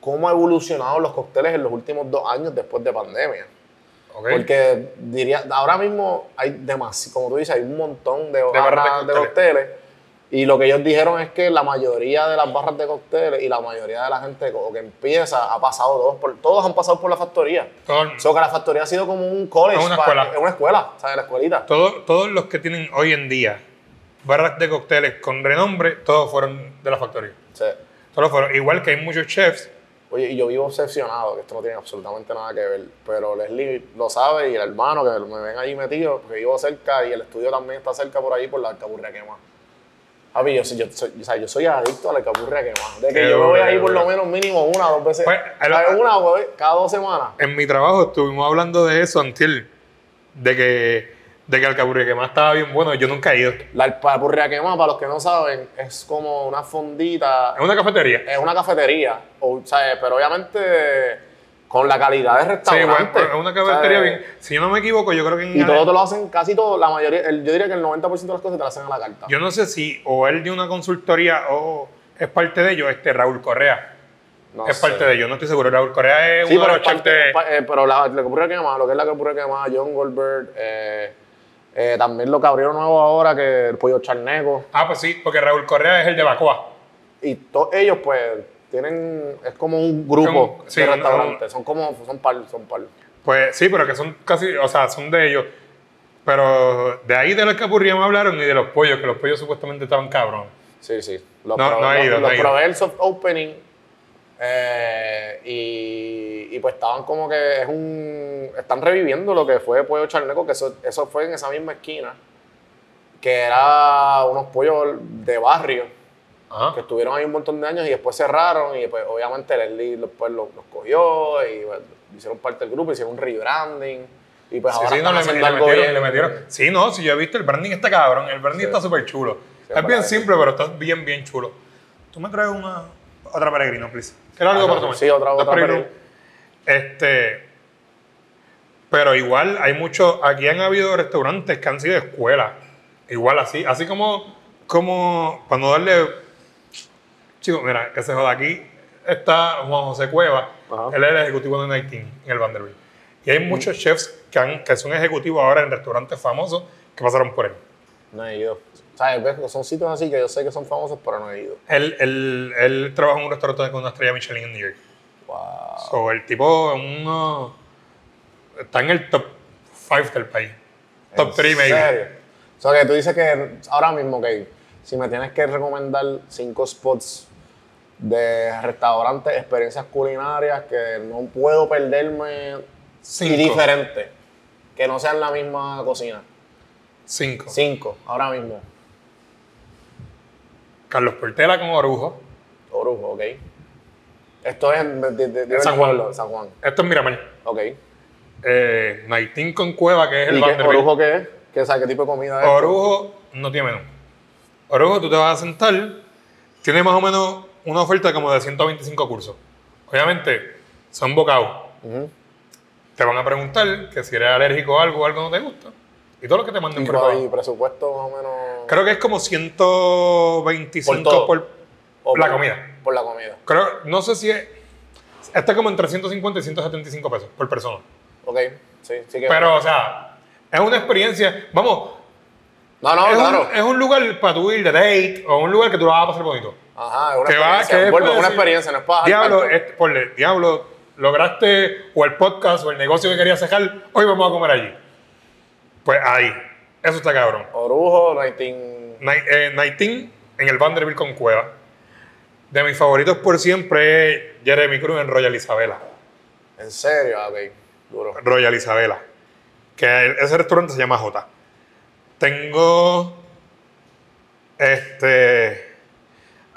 [SPEAKER 2] cómo ha evolucionado los cócteles en los últimos dos años después de pandemia.
[SPEAKER 1] Ok.
[SPEAKER 2] Porque diría, ahora mismo hay demasiado, como tú dices, hay un montón de,
[SPEAKER 1] barras de
[SPEAKER 2] barras de cócteles. Y lo que ellos dijeron es que la mayoría de las barras de cócteles y la mayoría de la gente que empieza ha pasado todos por, todos han pasado por la factoría.
[SPEAKER 1] Todo el-
[SPEAKER 2] So que la factoría ha sido como un college.
[SPEAKER 1] Es una escuela.
[SPEAKER 2] Es una escuela, ¿sabes? La escuelita.
[SPEAKER 1] todo- todos los que tienen hoy en día barras de cócteles con renombre, todos fueron de la factoría.
[SPEAKER 2] Sí.
[SPEAKER 1] Fueron. Igual que hay muchos chefs.
[SPEAKER 2] Oye, y yo vivo obsesionado, que esto no tiene absolutamente nada que ver, pero Leslie lo sabe y el hermano que me ven allí metido, porque vivo cerca y el estudio también está cerca por ahí por la alcaburria quema. Javi, yo, soy- yo, soy, o sea, yo soy adicto a la alcaburria quema. De que
[SPEAKER 1] Qué
[SPEAKER 2] yo me voy ahí por lo menos mínimo una o dos veces.
[SPEAKER 1] Pues, a lo-
[SPEAKER 2] ¿sabes? una o cada dos semanas.
[SPEAKER 1] En mi trabajo estuvimos hablando de eso, Antiel. De que, de que el caburri que más estaba bien bueno. Yo nunca he ido.
[SPEAKER 2] La alcaburria quema, para los que no saben, es como una fondita
[SPEAKER 1] Es una cafetería.
[SPEAKER 2] es una cafetería, o, ¿sabes? pero obviamente con la calidad de
[SPEAKER 1] Sí,
[SPEAKER 2] restaurante.
[SPEAKER 1] bueno, es una cafetería bien. Si yo no me equivoco, yo creo que en
[SPEAKER 2] Y todo te lo hacen, casi todo, la mayoría, el- yo diría que el 90% de las cosas te las hacen a la carta.
[SPEAKER 1] Yo no sé si o él de una consultoría o es parte de ellos, este Raúl Correa.
[SPEAKER 2] No
[SPEAKER 1] es
[SPEAKER 2] sé.
[SPEAKER 1] parte de ellos, no estoy seguro. Raúl Correa es
[SPEAKER 2] Sí,
[SPEAKER 1] uno
[SPEAKER 2] pero
[SPEAKER 1] de los
[SPEAKER 2] parte-
[SPEAKER 1] de-
[SPEAKER 2] eh, pero la, la que más, lo que es la que más, John Goldberg, eh, eh, también lo que abrieron nuevo ahora, que el pollo charneco,
[SPEAKER 1] Ah, pues sí, porque Raúl Correa es el de Bacoa.
[SPEAKER 2] y todos ellos pues tienen, es como un grupo de restaurantes, son como, son par, son par.
[SPEAKER 1] Pues sí, pero que son casi, o sea, son de ellos. Pero de ahí de la capurria me hablaron y de los pollos, que los pollos supuestamente estaban cabrón.
[SPEAKER 2] Sí, sí. Los,
[SPEAKER 1] No,
[SPEAKER 2] pro-
[SPEAKER 1] no
[SPEAKER 2] los-
[SPEAKER 1] ido, no
[SPEAKER 2] los
[SPEAKER 1] ido.
[SPEAKER 2] soft opening eh, y, y pues estaban como que es un. Están reviviendo lo que fue Pollo Charneco, que eso, eso fue en esa misma esquina, que era unos pollos de barrio que
[SPEAKER 1] Ajá.
[SPEAKER 2] estuvieron ahí un montón de años y después cerraron y pues obviamente Leslie después los, los cogió y pues, hicieron parte del grupo, hicieron un rebranding y pues
[SPEAKER 1] Sí,
[SPEAKER 2] ahora
[SPEAKER 1] sí, no, le, le metieron, le metieron. Sí, no, si yo he visto el branding está cabrón. El branding
[SPEAKER 2] Sí.
[SPEAKER 1] está súper chulo. Es bien simple, pero está bien, bien chulo. Tú me traes una otra peregrino, please. ¿Quieres algo
[SPEAKER 2] Ah,
[SPEAKER 1] para
[SPEAKER 2] no,
[SPEAKER 1] tomar?
[SPEAKER 2] sí, otra- otra
[SPEAKER 1] peregrinos. Este. Pero igual hay muchos. Aquí han habido restaurantes que han sido escuelas. Igual así. Así como. Como. Cuando darle. Chicos, mira, que se joda aquí. Está Juan José Cueva.
[SPEAKER 2] Ajá.
[SPEAKER 1] Él es el ejecutivo de Nighting en el Vanderbilt. Y hay muchos chefs que, han, que son ejecutivos ahora en restaurantes famosos que pasaron por él.
[SPEAKER 2] No he ido. ¿Sabes? Son sitios así que yo sé que son famosos, pero no he ido.
[SPEAKER 1] Él, él, él trabaja en un restaurante con una estrella Michelin en New York.
[SPEAKER 2] Wow.
[SPEAKER 1] So, el tipo es uno, está en el top 5 del país. Top 3
[SPEAKER 2] ¿En
[SPEAKER 1] maybe.
[SPEAKER 2] serio? O sea, que tú dices que ahora mismo, que si me tienes que recomendar cinco spots de restaurantes, experiencias culinarias que no puedo perderme
[SPEAKER 1] Cinco.
[SPEAKER 2] y diferentes, que no sean la misma cocina.
[SPEAKER 1] 5.
[SPEAKER 2] Cinco, ahora mismo.
[SPEAKER 1] Carlos Portela con Orujo.
[SPEAKER 2] Orujo, ok. Esto es de, de, de- de
[SPEAKER 1] San
[SPEAKER 2] el
[SPEAKER 1] Juan.
[SPEAKER 2] pueblo, San Juan.
[SPEAKER 1] Esto es Miramar.
[SPEAKER 2] Ok.
[SPEAKER 1] Eh, Nighting con Cueva, que es el
[SPEAKER 2] ¿Y qué,
[SPEAKER 1] Vanderbilt.
[SPEAKER 2] Orujo qué es? ¿Qué, sabe, ¿Qué tipo de comida es?
[SPEAKER 1] Orujo no tiene menú. Orujo, tú te vas a sentar, tiene más o menos una oferta como de 125 cursos. Obviamente, son bocados. Te van a preguntar que si eres alérgico a algo o algo no te gusta. Y todo lo que te manden
[SPEAKER 2] ¿Y,
[SPEAKER 1] por
[SPEAKER 2] y presupuesto más o menos?
[SPEAKER 1] Creo que es como 125
[SPEAKER 2] Por todo.
[SPEAKER 1] por, la comida.
[SPEAKER 2] Por la comida.
[SPEAKER 1] Creo, no sé si es. Está como entre 150 y 175 pesos por persona.
[SPEAKER 2] Ok, sí, sí que.
[SPEAKER 1] Pero, o sea, es una experiencia. Vamos,
[SPEAKER 2] no, no,
[SPEAKER 1] es,
[SPEAKER 2] claro.
[SPEAKER 1] un, es un lugar para tu ir de date o un lugar que tú lo vas a pasar bonito.
[SPEAKER 2] Ajá, es una
[SPEAKER 1] Que va,
[SPEAKER 2] experiencia.
[SPEAKER 1] que
[SPEAKER 2] Vuelvo,
[SPEAKER 1] puedes
[SPEAKER 2] una
[SPEAKER 1] decir,
[SPEAKER 2] experiencia, no es para
[SPEAKER 1] Diablo, este- ponle, diablo, lograste o el podcast o el negocio que querías sacar, hoy vamos a comer allí. Pues ahí, eso está cabrón.
[SPEAKER 2] Orujo, Nighting.
[SPEAKER 1] Night- eh, Nighting en el Vanderbilt con Cueva. De mis favoritos por siempre es Jeremy Cruz en Royal Isabela.
[SPEAKER 2] En serio, Ah, ok, duro.
[SPEAKER 1] Royal Isabela. Que ese restaurante se llama J. Tengo. Este.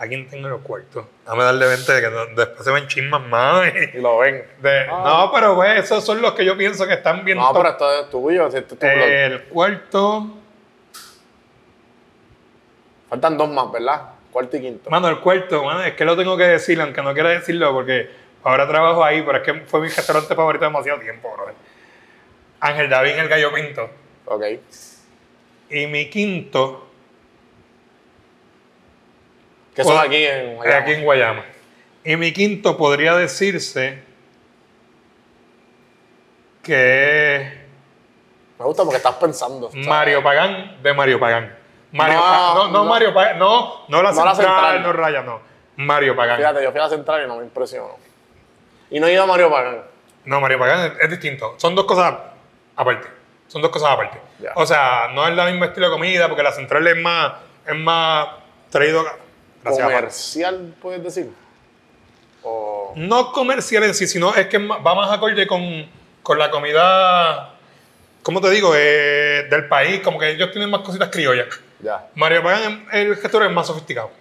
[SPEAKER 1] ¿A quién tengo los cuartos? Dame darle 20 que no- después se ven chismas más. y-
[SPEAKER 2] Y lo ven.
[SPEAKER 1] de-
[SPEAKER 2] Ah.
[SPEAKER 1] No, pero pues esos son los que yo pienso que están bien
[SPEAKER 2] No,
[SPEAKER 1] top.
[SPEAKER 2] pero esto es tuyo, este es tu blog.
[SPEAKER 1] El cuarto.
[SPEAKER 2] Faltan dos más, ¿verdad? Cuarto y quinto.
[SPEAKER 1] Mano, el cuarto, mano, es que lo tengo que decir, aunque no quiera decirlo, porque ahora trabajo ahí, pero es que fue mi restaurante favorito demasiado tiempo, brother. Ángel David en el Gallo Pinto.
[SPEAKER 2] Ok.
[SPEAKER 1] Y mi quinto,
[SPEAKER 2] Que son aquí en
[SPEAKER 1] es
[SPEAKER 2] Guayama.
[SPEAKER 1] aquí en Guayama. Y mi quinto podría decirse que
[SPEAKER 2] Me gusta porque estás pensando.
[SPEAKER 1] es
[SPEAKER 2] ¿sabes?
[SPEAKER 1] Mario Pagán de Mario Pagán. Mario
[SPEAKER 2] No,
[SPEAKER 1] Pa- no, no,
[SPEAKER 2] no.
[SPEAKER 1] Mario Pagán, no, no la
[SPEAKER 2] No
[SPEAKER 1] central,
[SPEAKER 2] central.
[SPEAKER 1] no raya, no. Mario Pagán.
[SPEAKER 2] Fíjate, yo fui a la central y no me impresionó. Y no he ido a Mario Pagán.
[SPEAKER 1] No, Mario Pagán es, es distinto. Son dos cosas aparte. Son dos cosas aparte.
[SPEAKER 2] Ya.
[SPEAKER 1] O sea, no es la misma estilo de comida, porque la central es más, es más traído. Gracias.
[SPEAKER 2] Comercial, puedes decir. O.
[SPEAKER 1] No comercial en sí, sino es que va más acorde con, con la comida, ¿cómo te digo? Eh, del país, como que ellos tienen más cositas criollas.
[SPEAKER 2] Ya.
[SPEAKER 1] Mario Pagán, el gestor es más sofisticado.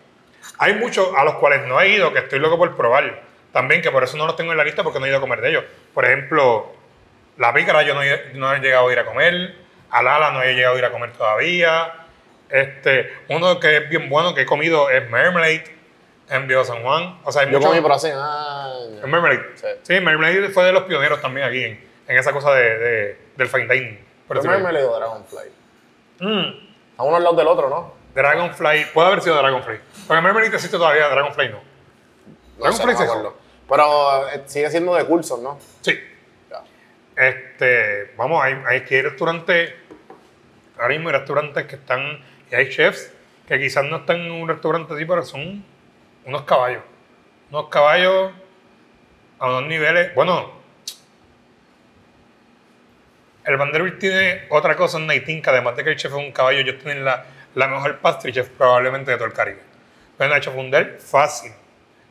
[SPEAKER 1] Hay muchos a los cuales no he ido, que estoy loco por probar. También, que por eso no los tengo en la lista, porque no he ido a comer de ellos. Por ejemplo, la pícara yo no he, no he llegado a ir a comer. Al ala no he llegado a ir a comer todavía. Este, uno que es bien bueno que he comido es Mermelade, en Viejo San Juan. O sea, hay
[SPEAKER 2] Yo
[SPEAKER 1] mucho-
[SPEAKER 2] comí por hace años.
[SPEAKER 1] En Marmalade.
[SPEAKER 2] Sí.
[SPEAKER 1] Sí, Marmalade fue de los pioneros también aquí en, en esa cosa de, de- del fine dining. por
[SPEAKER 2] Yo
[SPEAKER 1] decirlo
[SPEAKER 2] me le digo Dragonfly.
[SPEAKER 1] Mm,
[SPEAKER 2] Están uno al lado del otro, ¿no?
[SPEAKER 1] Dragonfly, puede haber sido Dragonfly. Porque Marmalade existe todavía, Dragonfly no. Dragonfly
[SPEAKER 2] no. Pero eh, sigue siendo de cursos, ¿no?
[SPEAKER 1] Sí.
[SPEAKER 2] Ya.
[SPEAKER 1] Este, vamos, hay, hay que ir a restaurantes, ahora mismo hay restaurantes que están, y hay chefs que quizás no están en un restaurante así, pero son unos caballos. Unos caballos a unos niveles, bueno, el Vanderbilt tiene otra cosa en Naitín, que además de que el chef es un caballo, ellos tienen la, la mejor pastry chef probablemente de todo el Caribe. Pero Nacho Fundel, fácil,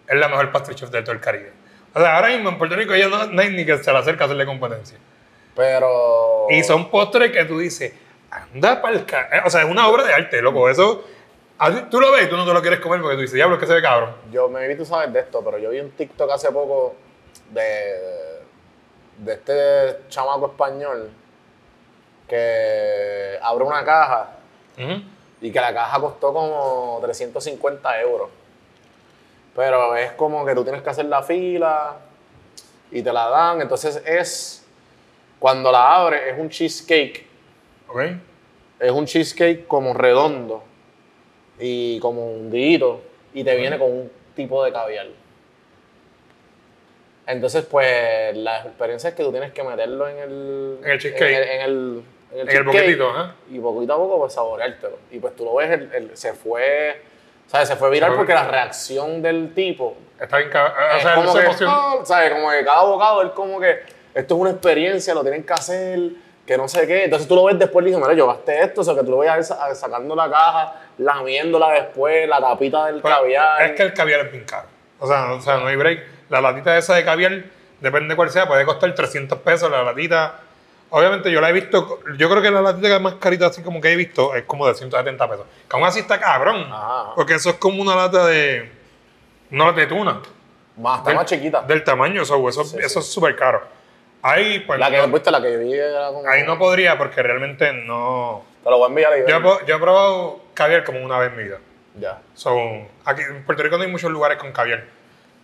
[SPEAKER 1] es la mejor pastry chef de todo el Caribe. O sea, ahora mismo en Puerto Rico ya no, no hay ni que se le acerca a hacerle competencia.
[SPEAKER 2] Pero.
[SPEAKER 1] Y son postres que tú dices, anda para el O sea, es una obra de arte, loco. Eso, tú lo ves y tú no te lo quieres comer porque tú dices, diablo, es que se ve cabrón.
[SPEAKER 2] Yo, me vi tú sabes de esto, pero yo vi un TikTok hace poco de, de este chamaco español que abre una caja
[SPEAKER 1] Ujú.
[SPEAKER 2] y que la caja costó como 350 euros. Pero es como que tú tienes que hacer la fila y te la dan. Entonces es, cuando la abres, es un cheesecake.
[SPEAKER 1] ¿Ok?
[SPEAKER 2] Es un cheesecake como redondo y como hundidito y te viene con un tipo de caviar. Entonces, pues, la experiencia es que tú tienes que meterlo en el...
[SPEAKER 1] En el cheesecake.
[SPEAKER 2] En el, en el, en el
[SPEAKER 1] En el boquetito, ajá.
[SPEAKER 2] Y poquito a poco, pues, saboreártelo. Y pues tú lo ves, el- se fue... ¿Sabes? Se fue viral porque la reacción del tipo...
[SPEAKER 1] Está bien cabrón. O sea,
[SPEAKER 2] como que, ah, ¿sabes? Como que cada bocado es como que esto es una experiencia, lo tienen que hacer, que no sé qué. Entonces tú lo ves después y dices, mira, yo gasté esto, o sea, que tú lo sa- sacando la caja, lamiéndola después, la tapita del
[SPEAKER 1] Pero
[SPEAKER 2] caviar.
[SPEAKER 1] Es que el caviar es bien caro. O sea, no- o sea, no hay break. La latita esa de caviar, depende de cuál sea, puede costar 300 pesos la latita. Obviamente yo la he visto, yo creo que la latita más carita así como que he visto es como de 170 pesos. Que aún así está cabrón.
[SPEAKER 2] Ajá.
[SPEAKER 1] Porque eso es como una lata de... Una lata de tuna.
[SPEAKER 2] Más, está
[SPEAKER 1] Del-
[SPEAKER 2] más chiquita.
[SPEAKER 1] Del tamaño, eso, eso,
[SPEAKER 2] Sí,
[SPEAKER 1] eso es súper caro. Ahí, pues,
[SPEAKER 2] la que,
[SPEAKER 1] no,
[SPEAKER 2] ¿viste? La que yo vi era como...
[SPEAKER 1] ahí no podría porque realmente no...
[SPEAKER 2] Te lo voy a enviar ahí.
[SPEAKER 1] Yo, he yo he probado caviar como una vez en mi vida.
[SPEAKER 2] Ya.
[SPEAKER 1] So, aquí en Puerto Rico no hay muchos lugares con caviar.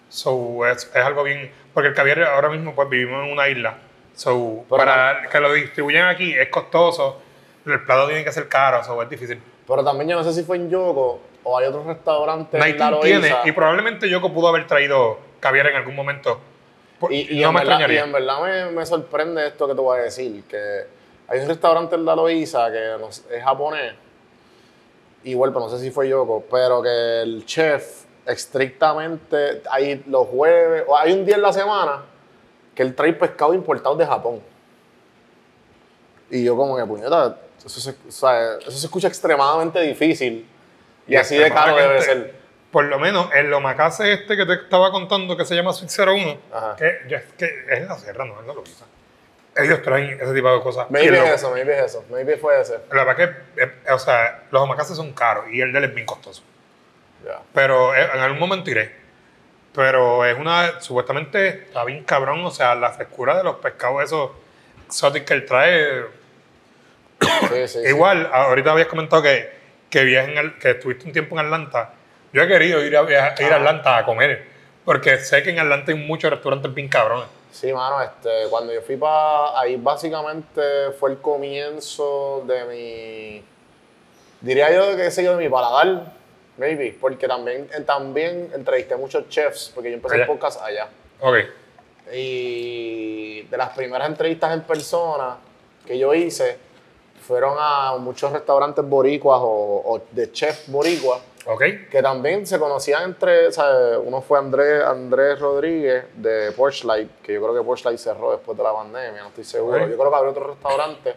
[SPEAKER 1] So, es, es algo bien... Porque el caviar ahora mismo pues vivimos en una isla. So,
[SPEAKER 2] Pero
[SPEAKER 1] para que lo distribuyan aquí es costoso. El plato tiene que ser caro, so, es difícil.
[SPEAKER 2] Pero también yo no sé si fue en Yogo o hay otros restaurantes en la
[SPEAKER 1] Nighting tiene, y probablemente Yoko pudo haber traído caviar en algún momento.
[SPEAKER 2] Y, y
[SPEAKER 1] no
[SPEAKER 2] en
[SPEAKER 1] me
[SPEAKER 2] verdad, y en verdad me, me sorprende esto que te voy a decir, que hay un restaurante en la Loíza que no es japonés, igual, pero no sé si fue Yoko, pero que el chef estrictamente, hay los jueves, o hay un día en la semana que él trae pescado importado de Japón. Y yo como que, puñeta, eso se, o sea, eso se escucha extremadamente difícil y,
[SPEAKER 1] Y
[SPEAKER 2] así de caro debe ser.
[SPEAKER 1] Por lo menos el omakase este que te estaba contando que se llama Sweet 01,
[SPEAKER 2] Ajá.
[SPEAKER 1] que, es que es en la sierra, no, él no lo usa. Ellos traen ese tipo de cosas.
[SPEAKER 2] Maybe es eso, maybe es eso, maybe fue ese.
[SPEAKER 1] La verdad que, eh, o sea, los omakases son caros y el de él es bien costoso.
[SPEAKER 2] Ya.
[SPEAKER 1] Pero eh, en algún momento iré. Pero es una, supuestamente está bien cabrón, o sea, la frescura de los pescados esos exóticos que él trae.
[SPEAKER 2] Sí, sí, sí.
[SPEAKER 1] Igual, ahorita habías comentado que, que, en Al- que estuviste un tiempo en Atlanta. Yo he querido ir a, viajar- ir a Atlanta a comer, porque sé que en Atlanta hay muchos restaurantes bien cabrones.
[SPEAKER 2] Sí, mano, este, cuando yo fui para ahí básicamente fue el comienzo de mi, diría yo, qué sé yo, de mi paladar, maybe, porque también, eh, también entrevisté muchos chefs, porque yo empecé
[SPEAKER 1] Allá.
[SPEAKER 2] el podcast allá.
[SPEAKER 1] Ok.
[SPEAKER 2] Y de las primeras entrevistas en persona que yo hice, fueron a muchos restaurantes boricuas o, o de chef boricuas,
[SPEAKER 1] Ok.
[SPEAKER 2] que también se conocían entre, ¿sabes? uno fue Andrés, Andrés Rodríguez de Porchlight, que yo creo que Porchlight cerró después de la pandemia, no estoy seguro. Yo creo que abrió otro restaurante.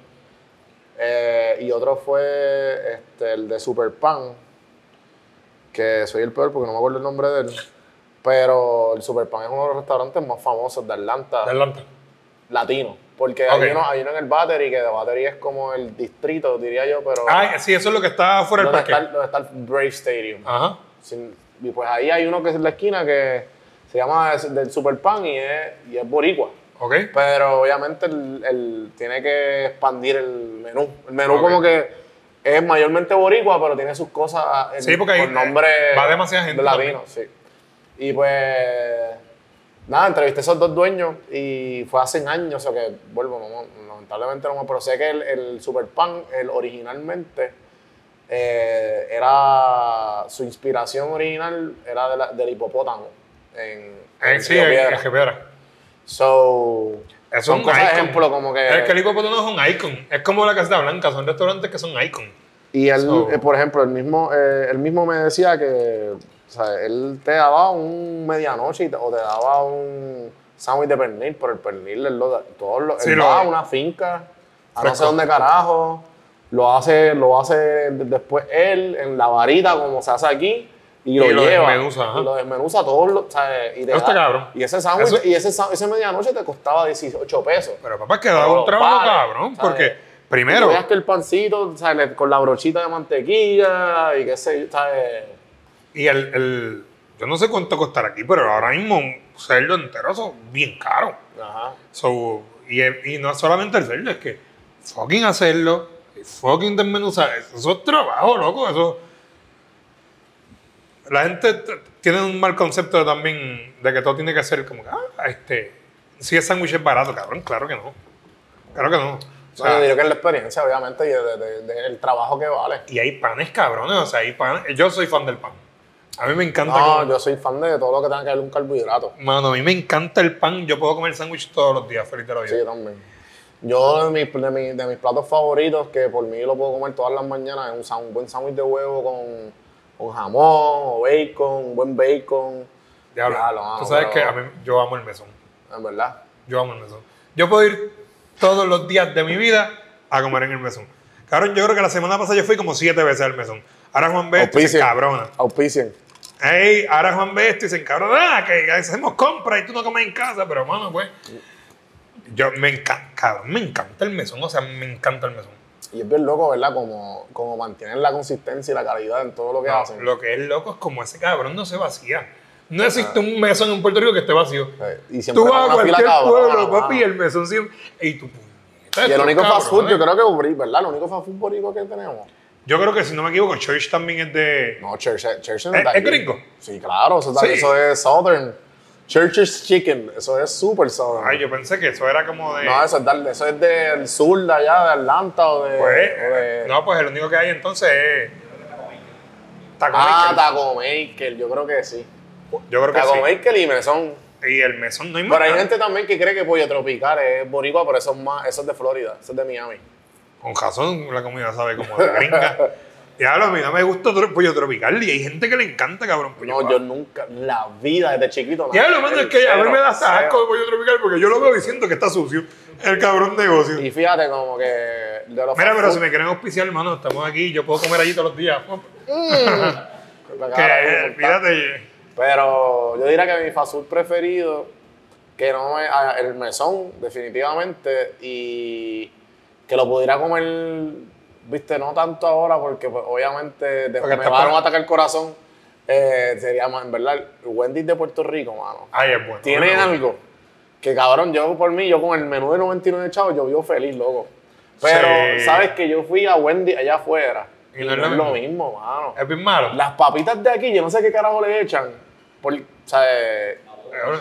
[SPEAKER 2] Eh, y otro fue este, el de Super Pan, que soy el peor porque no me acuerdo el nombre de él. Pero el Super Pan es uno de los restaurantes más famosos de Atlanta,
[SPEAKER 1] De Atlanta.
[SPEAKER 2] latino. Porque hay, uno, hay uno en el Battery, que de Battery es como el distrito, diría yo, pero...
[SPEAKER 1] Ay, sí, eso es lo que está fuera del parque.
[SPEAKER 2] está, el- donde está el Brave Stadium.
[SPEAKER 1] Ajá.
[SPEAKER 2] Sin- y pues ahí hay uno que es en la esquina que se llama del Super Pan y es, y es boricua.
[SPEAKER 1] Ok.
[SPEAKER 2] Pero obviamente el, el- tiene que expandir el menú. El menú como que es mayormente boricua, pero tiene sus cosas en-
[SPEAKER 1] Sí, porque ahí,
[SPEAKER 2] con nombre
[SPEAKER 1] eh, va demasiada gente
[SPEAKER 2] latino, sí. Y pues, nada, entrevisté a esos dos dueños y fue hace años, o sea que, vuelvo, no, lamentablemente no me, pero sé que el, el Super Pan, el originalmente, eh, era, su inspiración original era de la- del hipopótamo. En,
[SPEAKER 1] Eh, sí, en
[SPEAKER 2] Piedra.
[SPEAKER 1] en Gepiedra.
[SPEAKER 2] So,
[SPEAKER 1] Es
[SPEAKER 2] son
[SPEAKER 1] un
[SPEAKER 2] cosas ejemplo como que...
[SPEAKER 1] Es que el hipopótamo es un icon. Es como la Casita Blanca, son restaurantes que son icon.
[SPEAKER 2] Y él,
[SPEAKER 1] So-
[SPEAKER 2] eh, por ejemplo, él mismo, eh, él mismo me decía que o sea, él te daba un medianoche y te- o te daba un sándwich de pernil, pero el pernil él lo da, todos lo,
[SPEAKER 1] Sí,
[SPEAKER 2] él
[SPEAKER 1] lo-
[SPEAKER 2] una finca, a no sé dónde carajo, lo hace, lo hace de- después él en la varita como se hace aquí y lo,
[SPEAKER 1] Y lo
[SPEAKER 2] lleva.
[SPEAKER 1] desmenuza,
[SPEAKER 2] y lo desmenuza los, ¿sabes? Y te da-
[SPEAKER 1] cabrón.
[SPEAKER 2] Y ese sándwich,
[SPEAKER 1] Eso-
[SPEAKER 2] y ese, ese medianoche te costaba 18 pesos.
[SPEAKER 1] Pero papá, que da
[SPEAKER 2] Pero
[SPEAKER 1] un trabajo
[SPEAKER 2] vale,
[SPEAKER 1] cabrón.
[SPEAKER 2] ¿sabes?
[SPEAKER 1] Porque, primero,
[SPEAKER 2] veas que el pancito, ¿sabes? con la brochita de mantequilla y qué sé yo, ¿sabes?
[SPEAKER 1] Y el, el- Yo no sé cuánto costará aquí, pero ahora mismo un cerdo entero son bien caro.
[SPEAKER 2] Ajá.
[SPEAKER 1] So, y, y no solamente el cerdo, es que fucking hacerlo, fucking desmenuzar, eso es trabajo, loco, eso... La gente tiene un mal concepto también de que todo tiene que ser como que, ah, este, si es sándwich es barato, cabrón, claro que no. Claro que no. O
[SPEAKER 2] No,
[SPEAKER 1] sea,
[SPEAKER 2] yo digo que es la experiencia, obviamente, y de- de- de- del trabajo que vale.
[SPEAKER 1] y hay panes cabrones, o sea, hay panes, yo soy fan del pan. A mí me encanta
[SPEAKER 2] No, yo soy fan de todo lo que tenga que ver un carbohidrato.
[SPEAKER 1] Mano, a mí me encanta el pan, yo puedo comer sándwich todos los días, feliz de la vida.
[SPEAKER 2] Sí, también. Yo, de mis, de, mis, de mis platos favoritos, que por mí lo puedo comer todas las mañanas, es un, un buen sándwich de huevo con, con jamón o bacon, un buen bacon.
[SPEAKER 1] Diablo,
[SPEAKER 2] Diablo, mano,
[SPEAKER 1] tú sabes
[SPEAKER 2] pero-
[SPEAKER 1] que a mí, yo amo el mesón.
[SPEAKER 2] En verdad.
[SPEAKER 1] Yo amo el mesón. Yo puedo ir todos los días de mi vida a comer en el mesón. Cabrón, yo creo que la semana pasada yo fui como siete veces al mesón. Ahora Juan B. cabrona.
[SPEAKER 2] Auspicien.
[SPEAKER 1] Ey, ahora Juan B. esto y se encabrona. Ah, que hacemos compras y tú no comes en casa, pero mano, pues. Yo me encanta, cabrón, me encanta el mesón. O sea, me encanta el mesón.
[SPEAKER 2] Y es bien loco, ¿verdad? Como, como mantienen la consistencia y la calidad en todo lo que
[SPEAKER 1] No,
[SPEAKER 2] hacen.
[SPEAKER 1] lo que es loco es como ese cabrón no se vacía. No existe un mesón en Puerto Rico que esté vacío.
[SPEAKER 2] Eh, Y siempre
[SPEAKER 1] Tú vas a cualquier pueblo,
[SPEAKER 2] mano.
[SPEAKER 1] papi, y el mesón siempre. Y puñeta,
[SPEAKER 2] Y el único fast food, yo
[SPEAKER 1] cabrones.
[SPEAKER 2] creo que es ¿verdad? El único fast food que tenemos.
[SPEAKER 1] Yo creo que si no me equivoco, Church también es de.
[SPEAKER 2] No, Church, Church no
[SPEAKER 1] ¿Es-
[SPEAKER 2] está
[SPEAKER 1] es gringo?
[SPEAKER 2] Sí, claro, eso,
[SPEAKER 1] Sí.
[SPEAKER 2] eso es Southern. Church's Chicken, eso es super Southern.
[SPEAKER 1] Ay, yo pensé que eso era como de.
[SPEAKER 2] No, eso es, de- eso es del sur de allá, de Atlanta o de.
[SPEAKER 1] pues,
[SPEAKER 2] o de-
[SPEAKER 1] no, pues el único que hay entonces es. Taco
[SPEAKER 2] ah,
[SPEAKER 1] Maker.
[SPEAKER 2] Taco Maker, yo creo que sí.
[SPEAKER 1] Yo creo que
[SPEAKER 2] Taco
[SPEAKER 1] sí.
[SPEAKER 2] Maker y Mesón.
[SPEAKER 1] Y el mesón no hay más.
[SPEAKER 2] Pero hay gente también que cree que Pollo Tropical es boricua, pero eso es, más, eso es de Florida, eso es de Miami.
[SPEAKER 1] Con razón la comida sabe como de gringa. Diablo, a mí no me gusta otro pollo tropical y hay gente que le encanta, cabrón. pollo
[SPEAKER 2] No, yo nunca, la vida desde chiquito.
[SPEAKER 1] Diablo, mano, es que a mí me da asco el pollo tropical porque yo lo veo diciendo que está sucio. El cabrón negocio.
[SPEAKER 2] Y fíjate, como que. De los
[SPEAKER 1] Mira, pero si me quieren auspiciar, hermano, estamos aquí, yo puedo comer allí todos los días.
[SPEAKER 2] la
[SPEAKER 1] Que, fíjate,
[SPEAKER 2] Pero yo diría que mi fast preferido, que no es el mesón, definitivamente, y que lo pudiera comer, viste, no tanto ahora, porque pues, obviamente después
[SPEAKER 1] Porque
[SPEAKER 2] me va a dar un ataque al corazón. eh, sería más, en verdad, Wendy's de Puerto Rico, mano.
[SPEAKER 1] ay, es bueno.
[SPEAKER 2] Tiene
[SPEAKER 1] bueno.
[SPEAKER 2] algo que, cabrón, yo por mí, yo con el menú de 99 chavos, yo vivo feliz, loco. Pero,
[SPEAKER 1] Sí.
[SPEAKER 2] ¿sabes que Yo fui a Wendy allá afuera.
[SPEAKER 1] Y no es lo mismo.
[SPEAKER 2] mismo, mano.
[SPEAKER 1] Es bien malo.
[SPEAKER 2] Las papitas de aquí, yo no sé qué carajo le echan. Por, o sea, eh,
[SPEAKER 1] Ahora,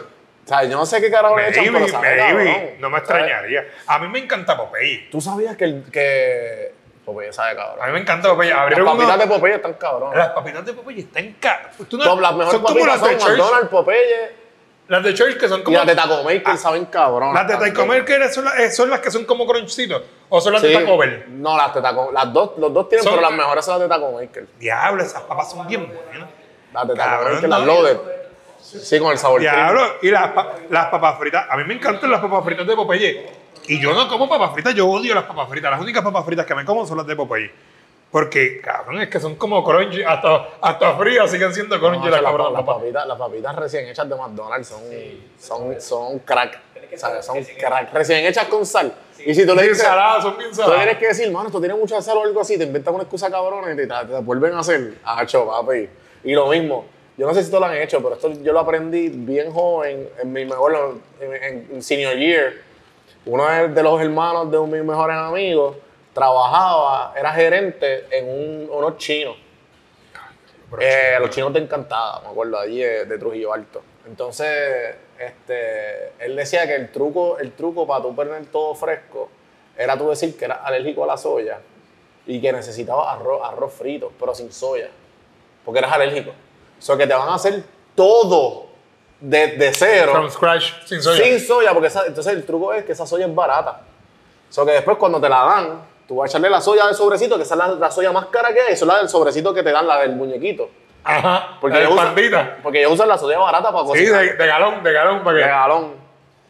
[SPEAKER 2] o sea, yo no sé qué carajo le echan, pero sabe cabrón.
[SPEAKER 1] No me extrañaría. A mí me encanta Popeye.
[SPEAKER 2] ¿Tú sabías que, el, que Popeye sabe cabrón?
[SPEAKER 1] A mí me encanta Popeye.
[SPEAKER 2] Las papitas
[SPEAKER 1] uno-
[SPEAKER 2] de Popeye están cabrón.
[SPEAKER 1] Las papitas de Popeye están caras. Tú no-
[SPEAKER 2] Top, las mejores
[SPEAKER 1] son como
[SPEAKER 2] papitas
[SPEAKER 1] las de
[SPEAKER 2] son
[SPEAKER 1] Church.
[SPEAKER 2] McDonald's, Popeye
[SPEAKER 1] Las de Church que son
[SPEAKER 2] y
[SPEAKER 1] como.
[SPEAKER 2] las de Taco Maker saben cabrón.
[SPEAKER 1] Las de Taco son, las- eh, son las que son como crunchcitos. O son las de Taco Bell.
[SPEAKER 2] No, las de Taco Las dos, los dos tienen,
[SPEAKER 1] Son-
[SPEAKER 2] pero las mejores son las de Taco Maker.
[SPEAKER 1] Diablo, esas papas son bien buenas.
[SPEAKER 2] Las de Taco
[SPEAKER 1] Cabrón,
[SPEAKER 2] Maker,
[SPEAKER 1] no.
[SPEAKER 2] las loaded. Sí, con el sabor.
[SPEAKER 1] Diablo, y las, las papas fritas. A mí me encantan las papas fritas de Popeye. Y yo no como papas fritas, yo odio las papas fritas. Las únicas papas fritas que me como son las de Popeye. Porque, cabrón, es que son como crunchy, hasta, hasta frías siguen siendo
[SPEAKER 2] No,
[SPEAKER 1] crunchy
[SPEAKER 2] o
[SPEAKER 1] las
[SPEAKER 2] las
[SPEAKER 1] papas.
[SPEAKER 2] papitas, las papitas recién hechas de McDonald's son, son, son crack. ¿sabes? Son crack. Recién hechas con sal. Y si tú le
[SPEAKER 1] Bien
[SPEAKER 2] dices,
[SPEAKER 1] saladas, son bien
[SPEAKER 2] tú
[SPEAKER 1] saladas.
[SPEAKER 2] tienes que decir, mano, esto tiene mucha sal o algo así, te inventas una excusa cabrona y te, te, te vuelven a hacer. Hacho, papi. Y lo mismo. Yo no sé si tú lo han hecho, pero esto yo lo aprendí bien joven, en mi mejor, en, en- en senior year. Uno de, los hermanos de un de mis mejores amigos trabajaba, era gerente en un, unos chinos. Eh, los chinos de Encantada, me acuerdo, allí de, de Trujillo Alto. Entonces, este, él decía que el truco, el truco para tú poner todo fresco era tú decir que eras alérgico a la soya y que necesitabas arroz, arroz frito, pero sin soya, porque eras alérgico. O sea, que te van a hacer todo de, de cero.
[SPEAKER 1] From scratch, sin soya.
[SPEAKER 2] Sin soya, porque esa- entonces el truco es que esa soya es barata. O sea, que después cuando te la dan, tú vas a echarle la soya del sobrecito, que esa es la, la soya más cara que hay, eso es la del sobrecito que te dan, la del muñequito.
[SPEAKER 1] Ajá.
[SPEAKER 2] Porque
[SPEAKER 1] el
[SPEAKER 2] ellos usan-. Porque ellos usan la soya barata para
[SPEAKER 1] Sí,
[SPEAKER 2] cocinar.
[SPEAKER 1] de, de galón, de galón, para
[SPEAKER 2] de
[SPEAKER 1] que.
[SPEAKER 2] galón.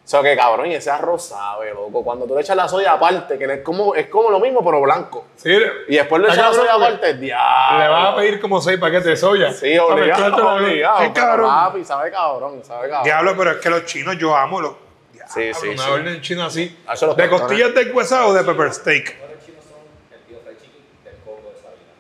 [SPEAKER 2] O sea, que cabrón, y ese arroz sabe, loco. Cuando tú le echas la soya aparte, que es como, es como lo mismo, pero blanco.
[SPEAKER 1] Sí,
[SPEAKER 2] Y después le echas la soya aparte, diablo.
[SPEAKER 1] Le vas a pedir como seis paquetes de soya.
[SPEAKER 2] Sí, obligado, obligado.
[SPEAKER 1] Qué
[SPEAKER 2] pero
[SPEAKER 1] cabrón.
[SPEAKER 2] Papi, sabe cabrón, sabe cabrón.
[SPEAKER 1] Diablo, pero es que los chinos yo amo los.
[SPEAKER 2] Sí,
[SPEAKER 1] Diablo,
[SPEAKER 2] sí,
[SPEAKER 1] Una
[SPEAKER 2] sí.
[SPEAKER 1] orden china así.
[SPEAKER 2] Ah,
[SPEAKER 1] ¿De
[SPEAKER 2] tostones.
[SPEAKER 1] costillas de huesado o de pepper steak?
[SPEAKER 3] Los chinos son el tío Fred Chicken del coco de Sabina.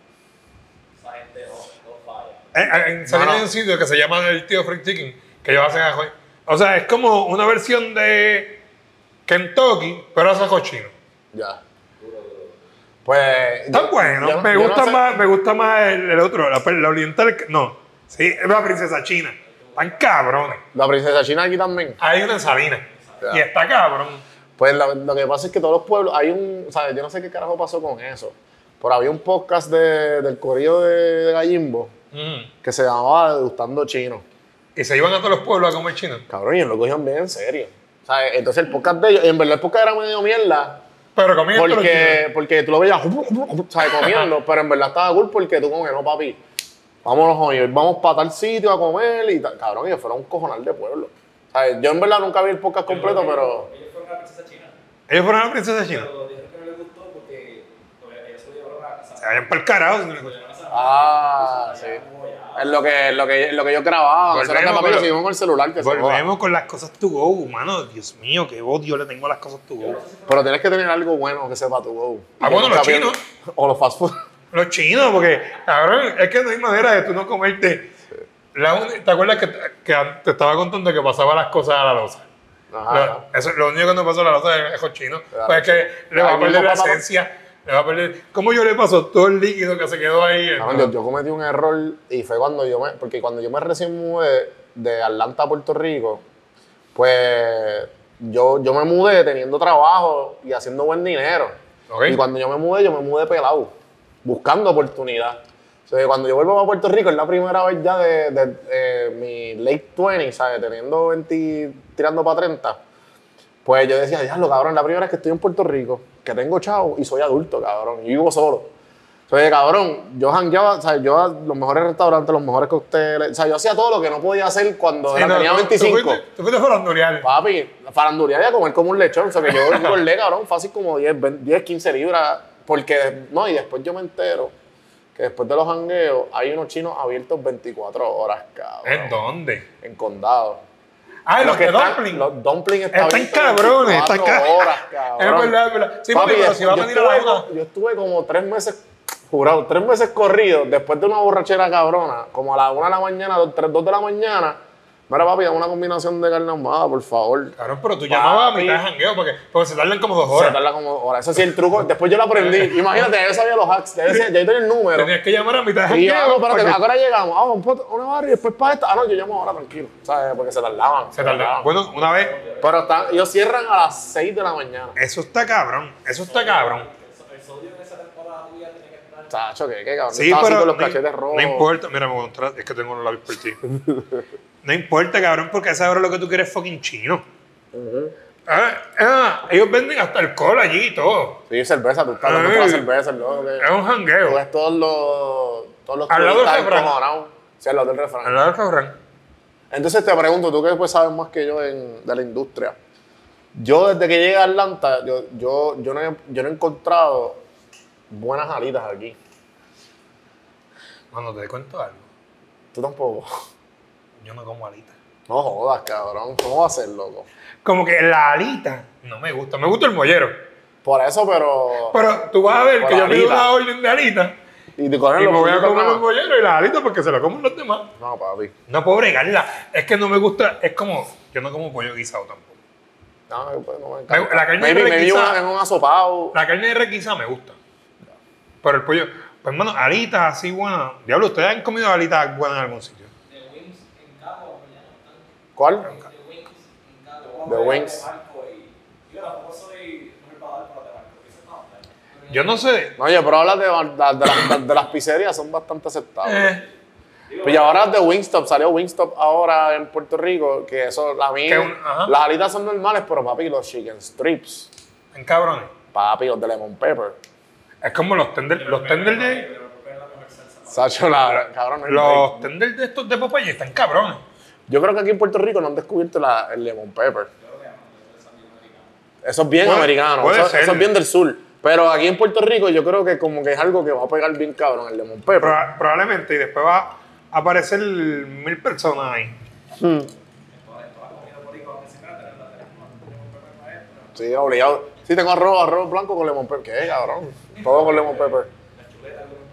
[SPEAKER 3] Esa gente no, no falla.
[SPEAKER 1] En, en Sabina
[SPEAKER 2] No, no.
[SPEAKER 1] hay un sitio que se llama el tío Fried Chicken, que ellos hacen ajo. O sea, es como una versión de Kentucky, pero hace ajo chino.
[SPEAKER 2] Ya. Pues.
[SPEAKER 1] Está
[SPEAKER 2] yo-
[SPEAKER 1] bueno.
[SPEAKER 2] yo-
[SPEAKER 1] me,
[SPEAKER 2] yo no
[SPEAKER 1] gusta
[SPEAKER 2] sé-
[SPEAKER 1] más, me gusta más el, el otro, la, la oriental. No, sí, es la princesa china. Están cabrones.
[SPEAKER 2] La princesa china aquí también.
[SPEAKER 1] Hay una en Sabina.
[SPEAKER 2] Ya.
[SPEAKER 1] Y está cabrón.
[SPEAKER 2] Pues lo, lo que pasa es que todos los pueblos, hay un, o sea, yo no sé qué carajo pasó con eso, pero había un podcast de- del corrido de, de Gallimbo
[SPEAKER 1] Mm.
[SPEAKER 2] que se llamaba Degustando Chino.
[SPEAKER 1] Y se iban a todos los pueblos a comer chino.
[SPEAKER 2] Cabrón, y ellos lo cogían bien en serio. O sea, entonces el podcast de ellos, en verdad el podcast era medio mierda,
[SPEAKER 1] Pero comían todos los
[SPEAKER 2] porque,
[SPEAKER 1] chinos.
[SPEAKER 2] porque tú lo veías, ¿sabes? Comiendo, pero en verdad estaba cool porque tú como que no, papi, vámonos hoy, vamos para tal sitio a comer y tal. Cabrón, ellos fueron un cojonal de pueblo. O sea, yo en verdad nunca vi el podcast completo, pero...
[SPEAKER 3] Ellos fueron a la princesa china.
[SPEAKER 1] Ellos fueron a la princesa china.
[SPEAKER 3] Pero dijeron que no les gustó porque ellos se lo llevaron a casa.
[SPEAKER 1] Se vayan para el carajo.
[SPEAKER 2] Ah, sí. Es lo que, lo que, lo que yo grababa.
[SPEAKER 1] Volvemos,
[SPEAKER 2] lo seguimos con el celular. Que se.
[SPEAKER 1] Volvemos con las cosas to go, mano. Dios mío, qué odio le tengo a las cosas to go.
[SPEAKER 2] Pero tienes que tener algo bueno que sepa tu go.
[SPEAKER 1] Ah, bueno,
[SPEAKER 2] no
[SPEAKER 1] los chinos.
[SPEAKER 2] O los fast food.
[SPEAKER 1] Los chinos, porque, cabrón, es que no hay manera de tú no comerte. La ¿Te acuerdas que, que te estaba contando que pasaba las cosas a la losa?
[SPEAKER 2] Ajá.
[SPEAKER 1] Lo, eso, lo único que no pasó a la losa es el chino.
[SPEAKER 2] Claro.
[SPEAKER 1] Pues es que le va a perder la esencia. Le va a perder. ¿Cómo yo le paso todo el líquido que se quedó ahí?
[SPEAKER 2] Cabrón, yo, yo cometí un error y fue cuando yo me. Porque cuando yo me recién mudé de Atlanta a Puerto Rico, pues yo, yo me mudé teniendo trabajo y haciendo buen dinero.
[SPEAKER 1] Ok.
[SPEAKER 2] Y cuando yo me mudé, yo me mudé pelado, buscando oportunidad. O sea, cuando yo vuelvo a Puerto Rico, es la primera vez ya de, de, eh, mi late 20, ¿sabes? Teniendo 20, tirando para 30. Pues yo decía, diablo, cabrón, la primera vez que estoy en Puerto Rico, que tengo chavo y soy adulto, cabrón, y vivo solo. O sea, cabrón, yo jangueaba, o sea, yo a los mejores restaurantes, los mejores cócteles, o sea, yo hacía todo lo que no podía hacer cuando
[SPEAKER 1] Sí,
[SPEAKER 2] era-
[SPEAKER 1] no,
[SPEAKER 2] tenía
[SPEAKER 1] tú-
[SPEAKER 2] 25.
[SPEAKER 1] Tú fuiste, tú fuiste farandulear.
[SPEAKER 2] Papi, farandulear y a comer como un lechón. O sea, que yo engordé, cabrón, fácil como 10, 20, 10, 15 libras. Porque, no, y después yo me entero que después de los jangueos hay unos chinos abiertos 24 horas, cabrón.
[SPEAKER 1] ¿En dónde?
[SPEAKER 2] En condado.
[SPEAKER 1] Ah, los,
[SPEAKER 2] que
[SPEAKER 1] de dumpling.
[SPEAKER 2] Los dumplings están
[SPEAKER 1] Están cabrones, están
[SPEAKER 2] 24
[SPEAKER 1] cabrones.
[SPEAKER 2] horas, cabrón.
[SPEAKER 1] Es verdad, es verdad. Sí,
[SPEAKER 2] Papi,
[SPEAKER 1] pero si va a venir a la
[SPEAKER 2] Yo estuve como tres meses, jurado, tres meses corridos, después de una borrachera cabrona, como a las una de la mañana, dos, tres, dos de la mañana. Mira, papi, dame una combinación de carne ahumada, por favor.
[SPEAKER 1] Cabrón, pero tú llamabas a mitad de jangueo porque, porque se tardan como dos
[SPEAKER 2] Se
[SPEAKER 1] horas.
[SPEAKER 2] tarda como horas. Eso sí, el truco. Después yo lo aprendí. Imagínate, ya yo sabía los hacks. Ya, yo tenía el número.
[SPEAKER 1] Tenías que llamar a mitad de
[SPEAKER 2] Y yo, ah, no,
[SPEAKER 1] jangueo.
[SPEAKER 2] espérate, ¿a
[SPEAKER 1] que-
[SPEAKER 2] qué hora llegamos? Ah, un pot- una barra y después para esta. Ah, no, yo llamo ahora, tranquilo. ¿Sabes? Porque se tardaban.
[SPEAKER 1] Se tardaban. Bueno, una vez,
[SPEAKER 2] Pero están, ellos cierran a las 6 de la mañana.
[SPEAKER 1] eso está cabrón. Eso está cabrón.
[SPEAKER 3] El sodio en esa temporada tuya tenía que estar.
[SPEAKER 2] Chacho, ¿qué, qué cabrón?
[SPEAKER 1] Sí, pero
[SPEAKER 2] los
[SPEAKER 1] no,
[SPEAKER 2] cachetes rojos.
[SPEAKER 1] no importa. Mira, me voy a mostrar, es que tengo los labios por ti. no importa, cabrón, porque a esa hora lo que tú quieres es fucking chino. Ah, ah, ellos venden hasta alcohol allí y todo.
[SPEAKER 2] Sí, cerveza, tú estás por la cerveza, ¿no? Que-
[SPEAKER 1] Es un
[SPEAKER 2] Tú
[SPEAKER 1] jangueo.
[SPEAKER 2] ves todos los, todos los
[SPEAKER 1] Al lado del refrán.
[SPEAKER 2] Sí, al lado del refrán.
[SPEAKER 1] Al lado del restaurante.
[SPEAKER 2] Entonces te pregunto, tú que pues sabes más que yo en- de la industria. Yo desde que llegué a Atlanta, yo, yo, yo, no, he, yo no he encontrado buenas alitas aquí.
[SPEAKER 1] Cuando te cuento algo,
[SPEAKER 2] Tú tampoco.
[SPEAKER 1] yo no como alitas.
[SPEAKER 2] No jodas, cabrón. ¿Cómo va a ser, loco?
[SPEAKER 1] Como que la alita no me gusta. Me gusta el mollero.
[SPEAKER 2] Por eso, pero...
[SPEAKER 1] Pero tú vas a ver que yo pido una orden de alita
[SPEAKER 2] Y te cogen
[SPEAKER 1] y
[SPEAKER 2] los
[SPEAKER 1] me voy a comer
[SPEAKER 2] más.
[SPEAKER 1] molleros y las alitas porque se lo comen los demás.
[SPEAKER 2] No, papi.
[SPEAKER 1] No puedo bregarla. Es que no me gusta. Es como. Yo no como pollo guisado tampoco.
[SPEAKER 2] No, pues, no me encanta.
[SPEAKER 1] Me- la carne
[SPEAKER 2] maybe
[SPEAKER 1] requisa-
[SPEAKER 2] una- en un asopado.
[SPEAKER 1] La carne de requisa me gusta. Pero el pollo. Pues, hermano, alitas así buenas. Diablo, ¿ustedes han comido alitas buenas en algún sitio?
[SPEAKER 3] De Wings en Cabo, ya no están.
[SPEAKER 2] ¿Cuál?
[SPEAKER 3] De Wings en Cabo.
[SPEAKER 2] The Wings.
[SPEAKER 3] Yo.
[SPEAKER 1] Yo no sé.
[SPEAKER 2] No, oye, pero habla de, de, de las- de las pizzerías, son bastante aceptables.
[SPEAKER 1] Eh,
[SPEAKER 2] Pues y ahora de Wingstop, salió Wingstop ahora en Puerto Rico, que eso, a mí,
[SPEAKER 1] Que un- ajá.
[SPEAKER 2] las alitas son normales, pero papi, los chicken strips,
[SPEAKER 1] en cabrones.
[SPEAKER 2] papi, los de lemon pepper.
[SPEAKER 1] Es como los tenders, los tenders de.
[SPEAKER 2] Sacho, la, cabrón, no
[SPEAKER 1] Los
[SPEAKER 2] break.
[SPEAKER 1] tenders de estos de Popeye están cabrones.
[SPEAKER 2] Yo creo que aquí en Puerto Rico no han descubierto la- el lemon pepper. Eso es bien
[SPEAKER 1] Puede-
[SPEAKER 2] americano,
[SPEAKER 1] puede
[SPEAKER 2] eso, eso es bien del sur. Pero aquí en Puerto Rico yo creo que como que es algo que va a pegar bien cabrón, el lemon pepper.
[SPEAKER 1] Proba- probablemente, y después va a aparecer mil personas ahí.
[SPEAKER 2] Hmm. Sí, obligado. Sí, tengo arroz, arroz blanco con lemon pepper. ¿Qué, cabrón? Todo con lemon pepper.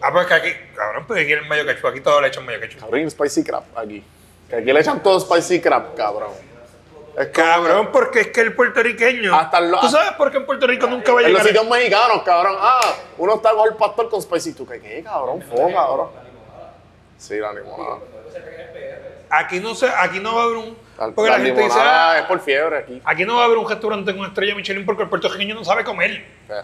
[SPEAKER 1] Ah, pues que aquí, cabrón, pues aquí el mayo quechua, aquí todo le echan mayo quechua.
[SPEAKER 2] Cabrón, spicy crab aquí. Que aquí le echan todo spicy crab, cabrón. Es
[SPEAKER 1] Cabrón, porque es que el puertorriqueño.
[SPEAKER 2] Hasta lo-
[SPEAKER 1] ¿Tú sabes por qué en Puerto Rico nunca va a
[SPEAKER 2] En los
[SPEAKER 1] llegar?
[SPEAKER 2] sitios mexicanos, cabrón. Ah, uno está con el pastor con spicy. ¿Tú qué, qué cabrón? Fo, cabrón. Sí, la limonada.
[SPEAKER 1] Aquí no se, aquí no va a haber un. Porque
[SPEAKER 2] la
[SPEAKER 1] la, gente dice, "Ah,
[SPEAKER 2] es por fiebre aquí.
[SPEAKER 1] aquí no va a haber un restaurante con estrella Michelin porque el puertorriqueño no sabe comer.
[SPEAKER 2] Eh,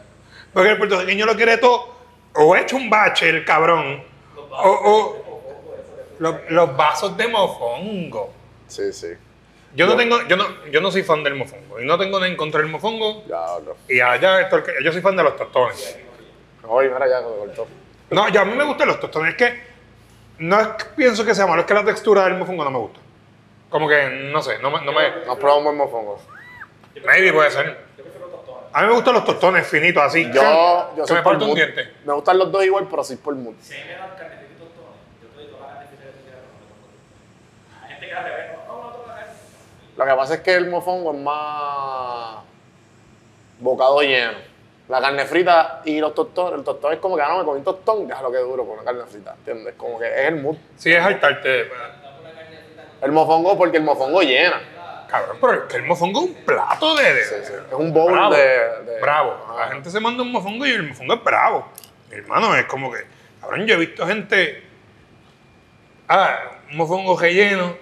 [SPEAKER 1] Porque el puertorriqueño lo quiere todo. O hecho un bache, el cabrón. O, o los, los vasos de mofongo.
[SPEAKER 2] Sí, sí.
[SPEAKER 1] Yo no tengo, yo no, yo no soy fan del mofongo. Y no tengo nada en contra del mofongo.
[SPEAKER 2] Ya, bro.
[SPEAKER 1] Y allá, yo soy fan de los tostones.
[SPEAKER 2] Oye, mira, ya me cortó.
[SPEAKER 1] No, yo a mí me gustan los tostones. Es que no es que pienso que sea malo, es que la textura del mofongo no me gusta. Como que, no sé, no me... No me
[SPEAKER 2] Nos probamos el mofongo.
[SPEAKER 1] maybe puede ser. A mí me gustan los tostones finitos, así.
[SPEAKER 2] Yo, yo
[SPEAKER 1] que
[SPEAKER 2] soy
[SPEAKER 1] me falta un diente.
[SPEAKER 2] Me gustan los dos igual, pero soy por mood.
[SPEAKER 3] Si a mí me dan carnecita y tostones, yo te doy toda la carne que quieras gente no, no, toda la carne.
[SPEAKER 2] Lo que pasa es que el mofongo es más bocado lleno. La carne frita y los tostones, el tostón es como que ah, no me comí un tostón, déjalo que duro con una carne frita, ¿entiendes? Como que es el mood.
[SPEAKER 1] Sí, es hartarte.
[SPEAKER 2] El mofongo porque el mofongo llena.
[SPEAKER 1] Cabrón, pero es que el mofongo es un plato de... de-
[SPEAKER 2] Sí, sí. Es un bowl
[SPEAKER 1] bravo.
[SPEAKER 2] de, de-
[SPEAKER 1] bravo. La gente se manda un mofongo y el mofongo es bravo. Hermano, es como que... Cabrón, yo he visto gente... Ah, un mofongo relleno,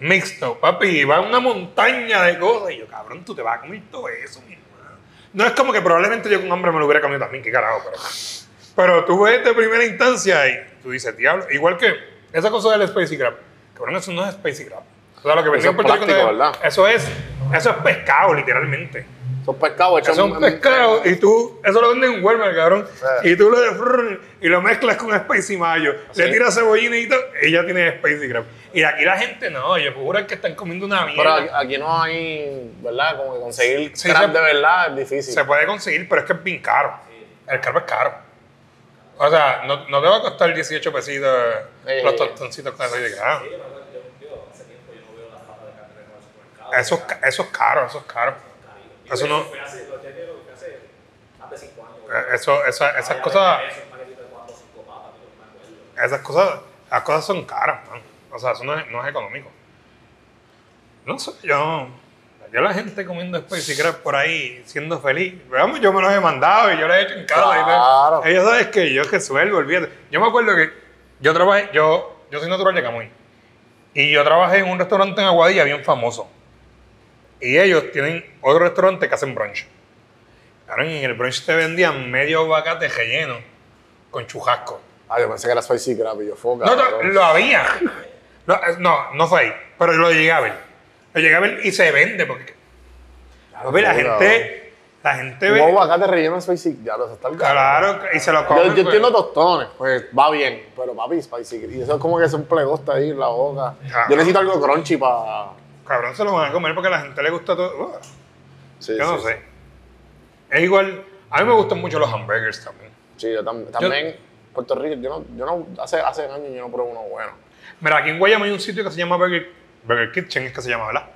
[SPEAKER 1] mixto, papi, y va a una montaña de cosas. Y yo, cabrón, tú te vas a comer todo eso, mi hermano. No es como que probablemente yo con hambre me lo hubiera comido también, qué carajo, pero... Pero tú ves de primera instancia y tú dices, diablo, igual que esa cosa del Spicy Crab. Cabrón, eso no es Spicy Crab. O sea, lo que
[SPEAKER 2] es
[SPEAKER 1] en Puerto
[SPEAKER 2] plástico.
[SPEAKER 1] Eso es, eso es pescado, literalmente.
[SPEAKER 2] Son pescados hechos
[SPEAKER 1] Eso es un pescado y tú, eso lo venden en Walmart, cabrón.
[SPEAKER 2] Sí.
[SPEAKER 1] Y tú lo y lo mezclas con Spicy Mayo. Le tiras cebollín y todo, y ya tienes Spicy Crab. Y aquí la gente no, ellos juran que están comiendo una
[SPEAKER 2] Pero
[SPEAKER 1] mierda.
[SPEAKER 2] aquí, aquí no hay, ¿verdad? Como que conseguir
[SPEAKER 1] Sí,
[SPEAKER 2] crab
[SPEAKER 1] se-
[SPEAKER 2] de verdad es difícil.
[SPEAKER 1] Se puede conseguir, pero es que es bien caro. El crab es caro. O sea, no, no te va a costar 18 pesitos los tostoncitos con aceite de grano. Eso, eso es caro, eso es caro. Eso no,
[SPEAKER 3] Fue hace, lo que lo que fue hace más de 5 años.
[SPEAKER 1] eso, esa- esas cosas, esas cosas, las cosas son caras, man. O sea, eso no es, no es económico. No sé, yo, yo la gente comiendo Spicy Crab por ahí, siendo feliz, vamos, yo me los he mandado y yo los he hecho en casa.
[SPEAKER 2] Claro.
[SPEAKER 1] Ellos saben que yo resuelvo, olvídate. Yo me acuerdo que yo trabajé, yo, yo soy natural de Camuy. Y yo trabajé en un restaurante en Aguadilla bien famoso. Y ellos tienen otro restaurante que hacen brunch. Ahora en el brunch te vendían medio bacate relleno con chujasco.
[SPEAKER 2] Ah, yo pensé que era spicy crab y yo foca.
[SPEAKER 1] No, no, lo había. No, eh, no, no fue ahí, pero lo llegué a ver. Lo llegué a ver y se vende porque... Papi, la gente, la gente
[SPEAKER 2] Un
[SPEAKER 1] ve...
[SPEAKER 2] aguacate relleno spicy, ya lo está el.
[SPEAKER 1] Claro, y se lo
[SPEAKER 2] Yo,
[SPEAKER 1] comen.
[SPEAKER 2] yo
[SPEAKER 1] pues.
[SPEAKER 2] entiendo tostones, pues va bien, pero papi, spicy. Y eso es como que es un plegosta ahí en la boca.
[SPEAKER 1] Ah.
[SPEAKER 2] Yo necesito algo crunchy para.
[SPEAKER 1] Cabrón, se lo van a comer porque a la gente le gusta todo. Uh,
[SPEAKER 2] Sí,
[SPEAKER 1] yo no
[SPEAKER 2] sí,
[SPEAKER 1] sé. Es igual... A mí me gustan mucho los hamburgers también.
[SPEAKER 2] Sí, yo tam- también. Puerto Rico, yo no, yo no, hace, hace años yo no pruebo uno bueno.
[SPEAKER 1] Mira, aquí en Guayama hay un sitio que se llama Burger, Burger Kitchen, es que se llama, ¿verdad?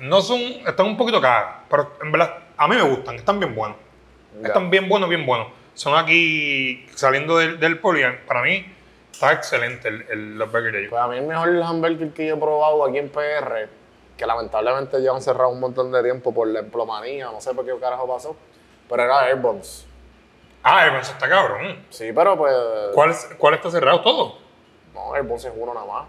[SPEAKER 1] No son, están un poquito caros, pero en verdad a mí me gustan, están bien buenos.
[SPEAKER 2] Ya.
[SPEAKER 1] Están bien buenos, bien buenos. Son aquí saliendo del, del poli, para mí está excelente el, el- los burgers de ellos.
[SPEAKER 2] Pues a mí el mejor hamburger que yo he probado aquí en PR, que lamentablemente llevan cerrado un montón de tiempo por la emplomanía, no sé por qué carajo pasó, pero era Airbones.
[SPEAKER 1] Ah, Airbones está cabrón.
[SPEAKER 2] Sí, pero pues.
[SPEAKER 1] ¿Cuál, ¿Cuál está cerrado? Todo.
[SPEAKER 2] No, Bonce es uno nada más.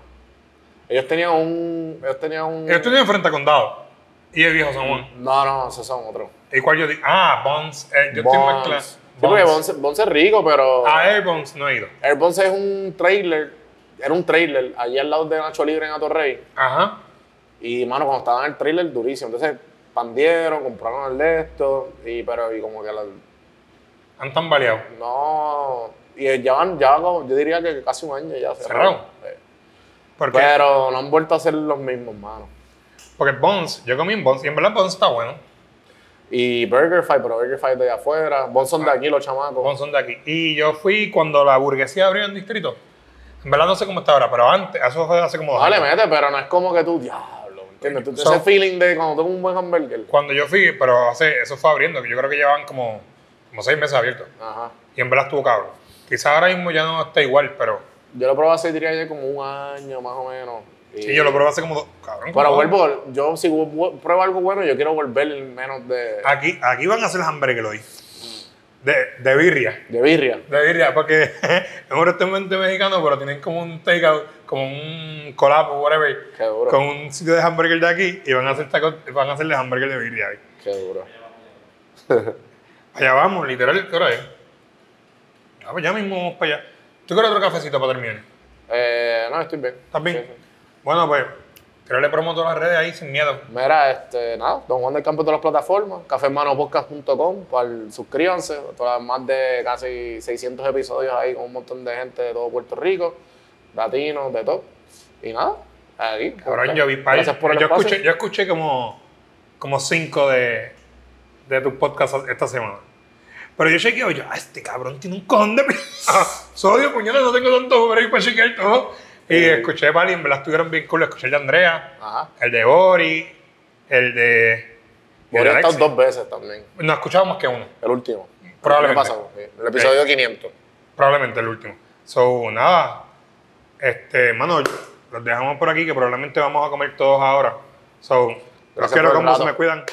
[SPEAKER 2] Ellos tenían un. Ellos tenían un.
[SPEAKER 1] Ellos tenían frente a Condado. Y el viejo San Juan.
[SPEAKER 2] No, no, esos son otros.
[SPEAKER 1] ¿Y cuál yo digo? Ah, Bones. Eh, yo estoy más claro.
[SPEAKER 2] Sí, porque Bonce, Bonce es rico, pero.
[SPEAKER 1] Ah, Airbones no he ido.
[SPEAKER 2] Bonce es un trailer. Era un trailer allí al lado de Nacho Libre en Atorrey.
[SPEAKER 1] Ajá.
[SPEAKER 2] Y, mano, cuando estaba en el trailer, durísimo. Entonces, pandieron, compraron el de esto. Y, pero, y como que la-
[SPEAKER 1] Han tambaleado.
[SPEAKER 2] no. Y ya van, ya yo diría que casi un año ya.
[SPEAKER 1] ¿Cerraron?
[SPEAKER 2] Sí.
[SPEAKER 1] ¿Por qué?
[SPEAKER 2] Pero no han vuelto a ser los mismos, mano.
[SPEAKER 1] Porque Bones, yo comí en Bones y en verdad Bones está bueno.
[SPEAKER 2] Y Burger Fight, pero Burger Fight de allá afuera. Bon son de aquí, los chamacos.
[SPEAKER 1] Bones son de aquí. Y yo fui cuando la burguesía abrió en distrito. En verdad no sé cómo está ahora, pero antes, eso fue hace como dos
[SPEAKER 2] No le
[SPEAKER 1] años.
[SPEAKER 2] mete, pero no es como que tú, diablo, ¿entiendes? Tú,
[SPEAKER 1] So-
[SPEAKER 2] ese feeling de cuando tengo un buen hamburger.
[SPEAKER 1] Cuando yo fui, pero hace, eso fue abriendo, que yo creo que llevaban como, como seis meses abiertos.
[SPEAKER 2] Ajá.
[SPEAKER 1] Y en verdad estuvo cabrón. Quizás ahora mismo ya no está igual, pero
[SPEAKER 2] Yo lo probé hace, diría yo, como un año más o menos. Y-
[SPEAKER 1] sí, yo lo probé hace como dos. Cabrón,
[SPEAKER 2] Pero vuelvo, yo si pruebo algo bueno, yo quiero volver menos de,
[SPEAKER 1] Aquí, aquí van a hacer hamburgues hoy. De, de birria.
[SPEAKER 2] de birria.
[SPEAKER 1] De birria, porque es un restaurante mexicano, pero tienen como un takeout, como un collab o whatever,
[SPEAKER 2] Qué duro.
[SPEAKER 1] con un sitio de hamburger de aquí y van a hacer tacos, van a hacerle hamburger de birria ahí.
[SPEAKER 2] Qué duro.
[SPEAKER 1] Allá vamos, literal, ¿qué hora es? Ah, pues ya mismo vamos para allá. ¿Tú quieres otro cafecito para terminar?
[SPEAKER 2] Eh, no, estoy bien.
[SPEAKER 1] ¿Estás bien?
[SPEAKER 2] Sí, sí.
[SPEAKER 1] Bueno, pues, tirarle promo a todas las redes ahí sin miedo.
[SPEAKER 2] Mira, este, nada, Don Juan del Campo en todas las plataformas, cafemanopodcast.com, para suscríbanse, todas más de casi 600 episodios ahí con un montón de gente de todo Puerto Rico, latinos, de todo. Y nada, aquí.
[SPEAKER 1] Cabrón, yo vi par-
[SPEAKER 2] por el
[SPEAKER 1] yo
[SPEAKER 2] espacio.
[SPEAKER 1] escuché, yo escuché como, como cinco de, de tus podcasts esta semana. Pero yo chequeo, yo, ah, este cabrón tiene un cojón de... Ah, Sodio, puñal, no tengo tanto por ahí para chequear todo. Y escuché par y en verdad estuvieron bien cool. Escuché el de Andrea,
[SPEAKER 2] Ajá.
[SPEAKER 1] el de Ori, el de... el
[SPEAKER 2] Voy
[SPEAKER 1] de
[SPEAKER 2] a estar
[SPEAKER 1] Alexis.
[SPEAKER 2] dos veces también,
[SPEAKER 1] No escuchamos más que uno.
[SPEAKER 2] el último.
[SPEAKER 1] Probablemente.
[SPEAKER 2] El, pasado, el episodio 500.
[SPEAKER 1] Probablemente el último. So, nada. Este, mano, los dejamos por aquí que probablemente vamos a comer todos ahora. So, los quiero como se me cuidan.